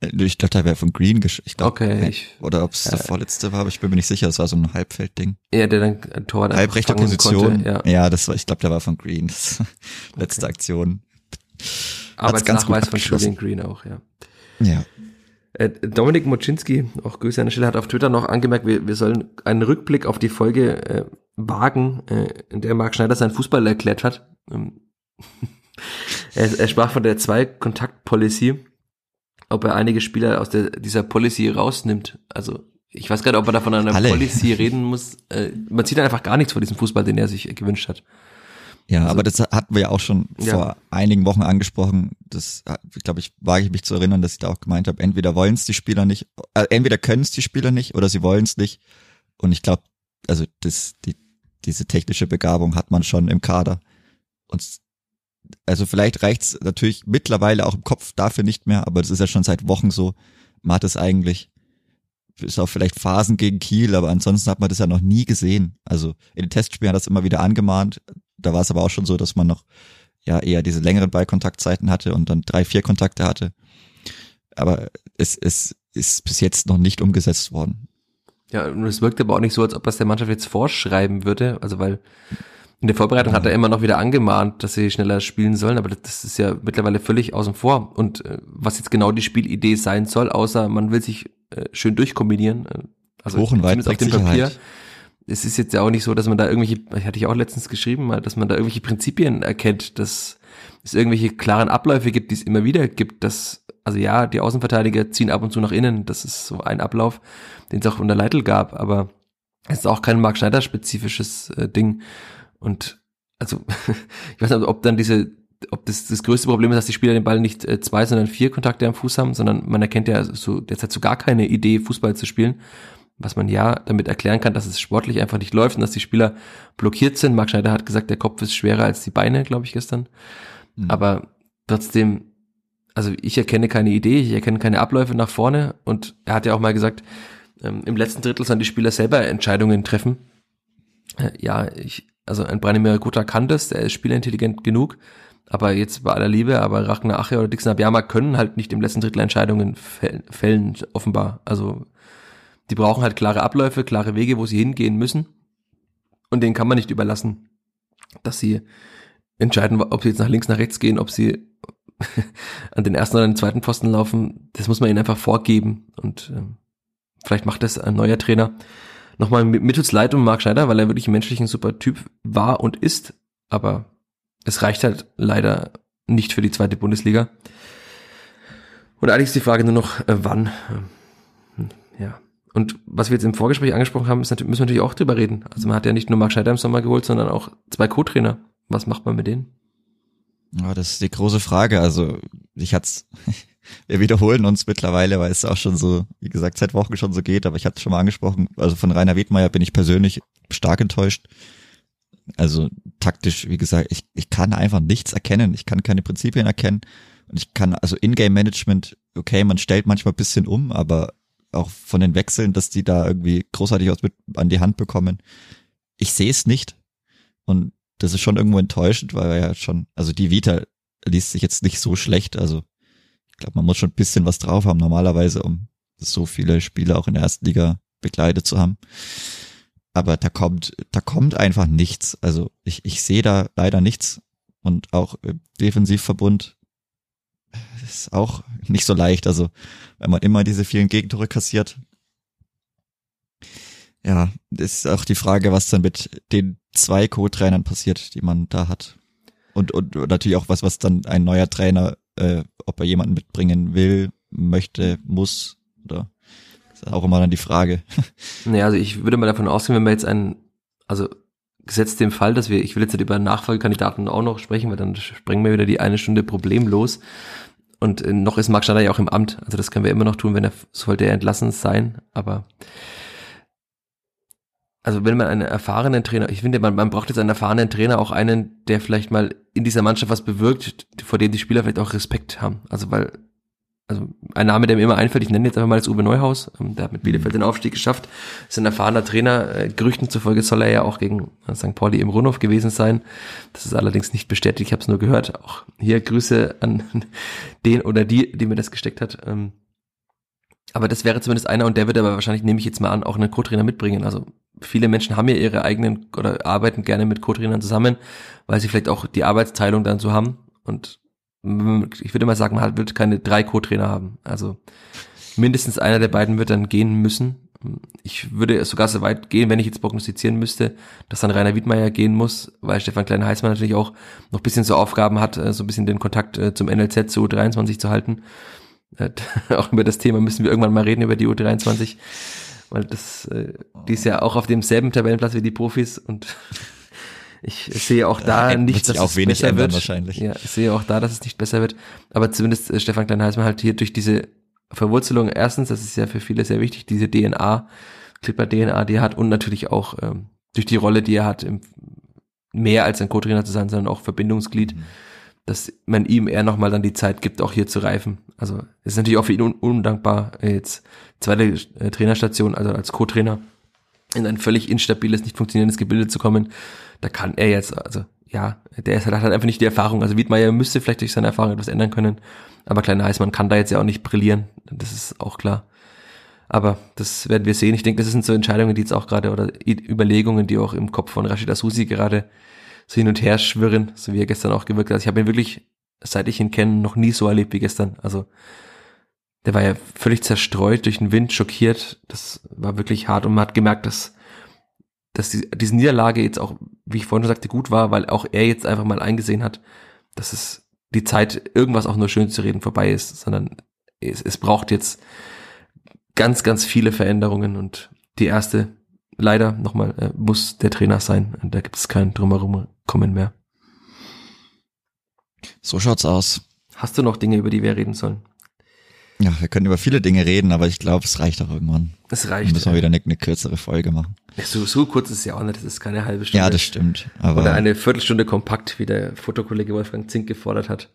Äh, ich dachte, der wäre von Green, ich glaub, okay, ich, oder ob es äh, der vorletzte war, aber ich bin mir nicht sicher. Es war so ein Halbfeldding. Ja, der dann ein Tor Halbrechte Position. Konnte, ja. ja, das war, ich glaube, der war von Green. Das letzte okay. Aktion. Arbeitsnachweis von Julian Green auch, ja. Ja. Äh, Dominik Moczynski, auch Grüße an der Stelle, hat auf Twitter noch angemerkt, wir, wir sollen einen Rückblick auf die Folge äh, wagen, äh, in der Marc Schneider seinen Fußball erklärt hat. Ähm, er, er sprach von der Zwei-Kontakt-Policy ob er einige Spieler aus der, dieser Policy rausnimmt. Also ich weiß gerade, ob er da von einer Alle. Policy reden muss. Äh, man sieht einfach gar nichts von diesem Fußball, den er sich gewünscht hat. Ja, also, aber das hatten wir ja auch schon ja. vor einigen Wochen angesprochen. Das, glaube ich, wage ich mich zu erinnern, dass ich da auch gemeint habe, entweder wollen es die Spieler nicht, äh, entweder können es die Spieler nicht oder sie wollen es nicht. Und ich glaube, also das, die, diese technische Begabung hat man schon im Kader. Und also vielleicht reicht's natürlich mittlerweile auch im Kopf dafür nicht mehr, aber das ist ja schon seit Wochen so. Man hat es eigentlich, bis auf vielleicht Phasen gegen Kiel, aber ansonsten hat man das ja noch nie gesehen. Also in den Testspielen hat das immer wieder angemahnt. Da war es aber auch schon so, dass man noch ja eher diese längeren Ballkontaktzeiten hatte und dann drei, vier Kontakte hatte. Aber es, es ist bis jetzt noch nicht umgesetzt worden. Ja, und es wirkt aber auch nicht so, als ob das der Mannschaft jetzt vorschreiben würde. Also weil in der Vorbereitung hat er immer noch wieder angemahnt, dass sie schneller spielen sollen, aber das ist ja mittlerweile völlig außen vor. Und äh, was jetzt genau die Spielidee sein soll, außer man will sich äh, schön durchkombinieren, äh, also Hoch und weit auf dem Papier. Es ist jetzt ja auch nicht so, dass man da irgendwelche, hatte ich auch letztens geschrieben, dass man da irgendwelche Prinzipien erkennt, dass es irgendwelche klaren Abläufe gibt, die es immer wieder gibt, dass, also ja, die Außenverteidiger ziehen ab und zu nach innen, das ist so ein Ablauf, den es auch unter Leitl gab, aber Es ist auch kein Mark Schneider spezifisches äh, Ding. Und also ich weiß nicht, ob dann diese ob das das größte Problem ist, dass die Spieler den Ball nicht äh, zwei, sondern vier Kontakte am Fuß haben, sondern man erkennt ja so derzeit so gar keine Idee, Fußball zu spielen was man ja damit erklären kann, dass es sportlich einfach nicht läuft und dass die Spieler blockiert sind. Marc Schneider hat gesagt, der Kopf ist schwerer als die Beine, glaube ich, gestern. Mhm. Aber trotzdem, also ich erkenne keine Idee, ich erkenne keine Abläufe nach vorne und er hat ja auch mal gesagt, ähm, im letzten Drittel sollen die Spieler selber Entscheidungen treffen. Äh, ja, ich, also ein Branimir Gutta kann das, der ist spielintelligent genug, aber jetzt bei aller Liebe, aber Ragnar Ache oder Dixon Abiyama können halt nicht im letzten Drittel Entscheidungen fällen, offenbar. Also die brauchen halt klare Abläufe, klare Wege, wo sie hingehen müssen. Und denen kann man nicht überlassen, dass sie entscheiden, ob sie jetzt nach links, nach rechts gehen, ob sie an den ersten oder den zweiten Posten laufen. Das muss man ihnen einfach vorgeben. Und ähm, vielleicht macht das ein neuer Trainer. Nochmal mittels Leid um Marc Schneider, weil er wirklich menschlich ein super Typ war und ist. Aber es reicht halt leider nicht für die zweite Bundesliga. Und eigentlich ist die Frage nur noch, äh, wann. Ähm, ja. Und was wir jetzt im Vorgespräch angesprochen haben, ist natürlich, müssen wir natürlich auch drüber reden. Also man hat ja nicht nur Mark Scheider im Sommer geholt, sondern auch zwei Co-Trainer. Was macht man mit denen? Ja, das ist die große Frage. Also ich hat's, wir wiederholen uns mittlerweile, weil es auch schon so, wie gesagt, seit Wochen schon so geht, aber ich hatte es schon mal angesprochen. Also von Rainer Wiedmeier bin ich persönlich stark enttäuscht. Also taktisch, wie gesagt, ich, ich kann einfach nichts erkennen. Ich kann keine Prinzipien erkennen. Und ich kann, also Ingame-Management, okay, man stellt manchmal bisschen um, aber auch von den Wechseln, dass die da irgendwie großartig was mit an die Hand bekommen. Ich sehe es nicht. Und das ist schon irgendwo enttäuschend, weil er ja schon, also die Vita liest sich jetzt nicht so schlecht. Also ich glaube, man muss schon ein bisschen was drauf haben normalerweise, um so viele Spiele auch in der ersten Liga begleitet zu haben. Aber da kommt, da kommt einfach nichts. Also ich, ich sehe da leider nichts. Und auch im Defensivverbund ist auch nicht so leicht. Also, wenn man immer diese vielen Gegentore kassiert. Ja, ist auch die Frage, was dann mit den zwei Co-Trainern passiert, die man da hat. Und, und, und natürlich auch was, was dann ein neuer Trainer, äh, ob er jemanden mitbringen will, möchte, muss, oder ist auch immer dann die Frage. Naja, also ich würde mal davon ausgehen, wenn wir jetzt einen, also gesetzt dem Fall, dass wir, ich will jetzt über Nachfolgekandidaten auch noch sprechen, weil dann sprengen wir wieder die eine Stunde problemlos. Und äh, noch ist Marc Schneider ja auch im Amt. Also das können wir immer noch tun, wenn er sollte er entlassen sein. Aber also wenn man einen erfahrenen Trainer, ich finde, man, man braucht jetzt einen erfahrenen Trainer, auch einen, der vielleicht mal in dieser Mannschaft was bewirkt, vor dem die Spieler vielleicht auch Respekt haben. Also weil also ein Name, der mir immer einfällt, ich nenne jetzt einfach mal das Uwe Neuhaus, ähm, der hat mit Bielefeld den Aufstieg geschafft, ist ein erfahrener Trainer, äh, Gerüchten zufolge soll er ja auch gegen äh, St. Pauli im Rundhof gewesen sein, das ist allerdings nicht bestätigt, ich habe es nur gehört, auch hier Grüße an den oder die, die mir das gesteckt hat, ähm, aber das wäre zumindest einer und der wird aber wahrscheinlich, nehme ich jetzt mal an, auch einen Co-Trainer mitbringen, also viele Menschen haben ja ihre eigenen oder arbeiten gerne mit Co-Trainern zusammen, weil sie vielleicht auch die Arbeitsteilung dann so haben. Und ich würde mal sagen, man wird keine drei Co-Trainer haben. Also mindestens einer der beiden wird dann gehen müssen. Ich würde sogar so weit gehen, wenn ich jetzt prognostizieren müsste, dass dann Rainer Wiedmeier gehen muss, weil Stefan Klein-Heißmann natürlich auch noch bisschen so Aufgaben hat, äh, so ein bisschen den Kontakt äh, zum NLZ zu U23 zu halten. Äh, auch über das Thema müssen wir irgendwann mal reden, über die U23, weil das, die ist ja auch auf demselben Tabellenplatz wie die Profis und ich sehe auch da ja, nicht, dass es besser wird. Wahrscheinlich. Ja, ich sehe auch da, dass es nicht besser wird. Aber zumindest äh, Stefan Klein-Heißmann halt hier durch diese Verwurzelung erstens, das ist ja für viele sehr wichtig, diese DNA, Clipper-DNA, die er hat und natürlich auch ähm, durch die Rolle, die er hat, im, mehr als ein Co-Trainer zu sein, sondern auch Verbindungsglied, mhm. dass man ihm eher nochmal dann die Zeit gibt, auch hier zu reifen. Also ist natürlich auch für ihn un undankbar, äh, jetzt zweite äh, Trainerstation, also als Co-Trainer in ein völlig instabiles, nicht funktionierendes Gebilde zu kommen da kann er jetzt, also ja, der ist, hat halt einfach nicht die Erfahrung. Also Wiedmeier müsste vielleicht durch seine Erfahrung etwas ändern können, aber kleiner Heißmann kann da jetzt ja auch nicht brillieren, das ist auch klar. Aber das werden wir sehen. Ich denke, das sind so Entscheidungen, die jetzt auch gerade oder Überlegungen, die auch im Kopf von Rashid Asusi gerade so hin und her schwirren, so wie er gestern auch gewirkt hat. Also ich habe ihn wirklich, seit ich ihn kenne, noch nie so erlebt wie gestern. Also der war ja völlig zerstreut durch den Wind, schockiert. Das war wirklich hart und man hat gemerkt, dass dass die, diese Niederlage jetzt auch, wie ich vorhin schon sagte, gut war, weil auch er jetzt einfach mal eingesehen hat, dass es die Zeit, irgendwas auch nur schön zu reden, vorbei ist, sondern es, es braucht jetzt ganz, ganz viele Veränderungen und die erste leider nochmal, äh, muss der Trainer sein. Da gibt es kein drumherum kommen mehr. So schaut's aus. Hast du noch Dinge, über die wir reden sollen? Ja, wir können über viele Dinge reden, aber ich glaube, es reicht auch irgendwann. Es Dann reicht. müssen wir wieder eine, eine kürzere Folge machen. Ja, so, so kurz ist es ja auch nicht, das ist keine halbe Stunde. Ja, das stimmt. Aber Oder eine Viertelstunde kompakt, wie der Fotokollege Wolfgang Zink gefordert hat.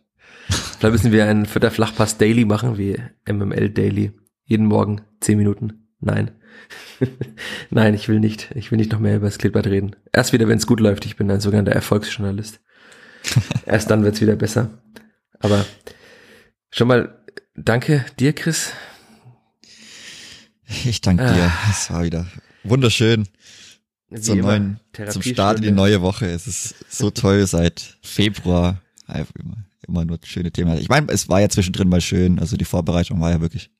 Vielleicht müssen wir einen Vierter Flachpass Daily machen, wie MML Daily. Jeden Morgen zehn Minuten. Nein. Nein, ich will nicht. Ich will nicht noch mehr über das Kleeblatt reden. Erst wieder, wenn es gut läuft. Ich bin ein sogenannter Erfolgsjournalist. Erst dann wird's wieder besser. Aber schon mal danke dir, Chris. ich danke Ah. dir. Es war wieder wunderschön. Wie Zum, immer, neuen, zum Start in die neue Woche. Es ist so toll seit Februar. Einfach immer, immer nur schöne Themen. Ich meine, es war ja zwischendrin mal schön. Also die Vorbereitung war ja wirklich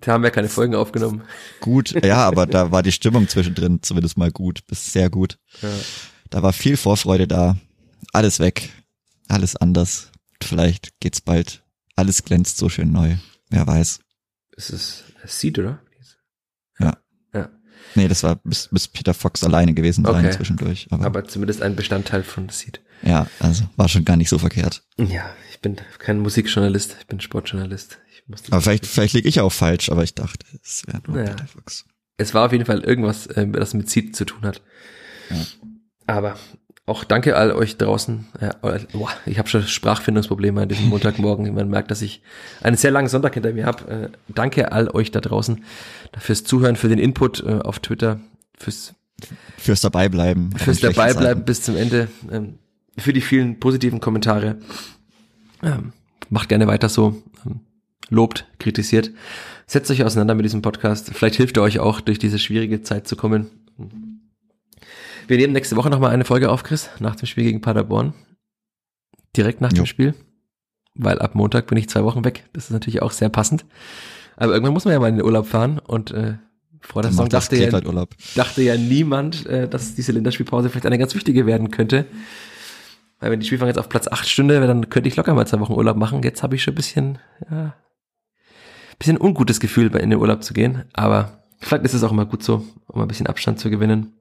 Da haben wir keine Folgen aufgenommen. gut. Ja, aber da war die Stimmung zwischendrin zumindest mal gut, bis sehr gut. Ja. Da war viel Vorfreude da. Alles weg. Alles anders. Vielleicht geht's bald. Alles glänzt so schön neu. Wer weiß. Es ist Seed, oder? Ja. Ja. Nee, das war bis, bis Peter Fox alleine gewesen sein Okay. zwischendurch. Aber, Aber zumindest ein Bestandteil von Seed. ja, also war schon gar nicht so verkehrt. Ja, ich bin kein Musikjournalist, ich bin Sportjournalist. Ich Aber vielleicht, vielleicht liege ich auch falsch, aber ich dachte, es wäre nur Naja. Peter Fox. es war auf jeden Fall irgendwas, äh, das mit Seed zu tun hat. Ja. Aber auch danke all euch draußen. Boah, ich habe schon Sprachfindungsprobleme an diesem Montagmorgen. Man merkt, dass ich einen sehr langen Sonntag hinter mir habe. Äh, danke all euch da draußen fürs Zuhören, für den Input äh, auf Twitter, fürs Fürs Dabeibleiben. fürs Dabeibleiben bis zum Ende, ähm, für die vielen positiven Kommentare. Ähm, macht gerne weiter so. Ähm, lobt, kritisiert. Setzt euch auseinander mit diesem Podcast. Vielleicht hilft er euch auch, durch diese schwierige Zeit zu kommen. Wir nehmen nächste Woche nochmal eine Folge auf, Chris, nach dem Spiel gegen Paderborn. Direkt nach Jo. dem Spiel. Weil ab Montag bin ich zwei Wochen weg. Das ist natürlich auch sehr passend. Aber irgendwann muss man ja mal in den Urlaub fahren und äh, vor der Saison dachte ja, dachte ja niemand, äh, dass diese Länderspielpause vielleicht eine ganz wichtige werden könnte. Weil wenn die Spielfang jetzt auf Platz 8 stünde, dann könnte ich locker mal zwei Wochen Urlaub machen. Jetzt habe ich schon ein bisschen, ja, bisschen ungutes Gefühl, bei in den Urlaub zu gehen. Aber vielleicht ist es auch immer gut so, um ein bisschen Abstand zu gewinnen.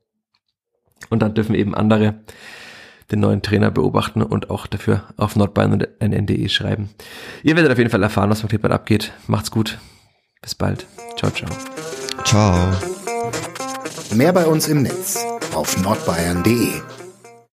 Und dann dürfen eben andere den neuen Trainer beobachten und auch dafür auf nordbayern und nn.de schreiben. Ihr werdet auf jeden Fall erfahren, was mit Klippert abgeht. Macht's gut. Bis bald. Ciao, ciao. Ciao. Mehr bei uns im Netz auf nordbayern.de.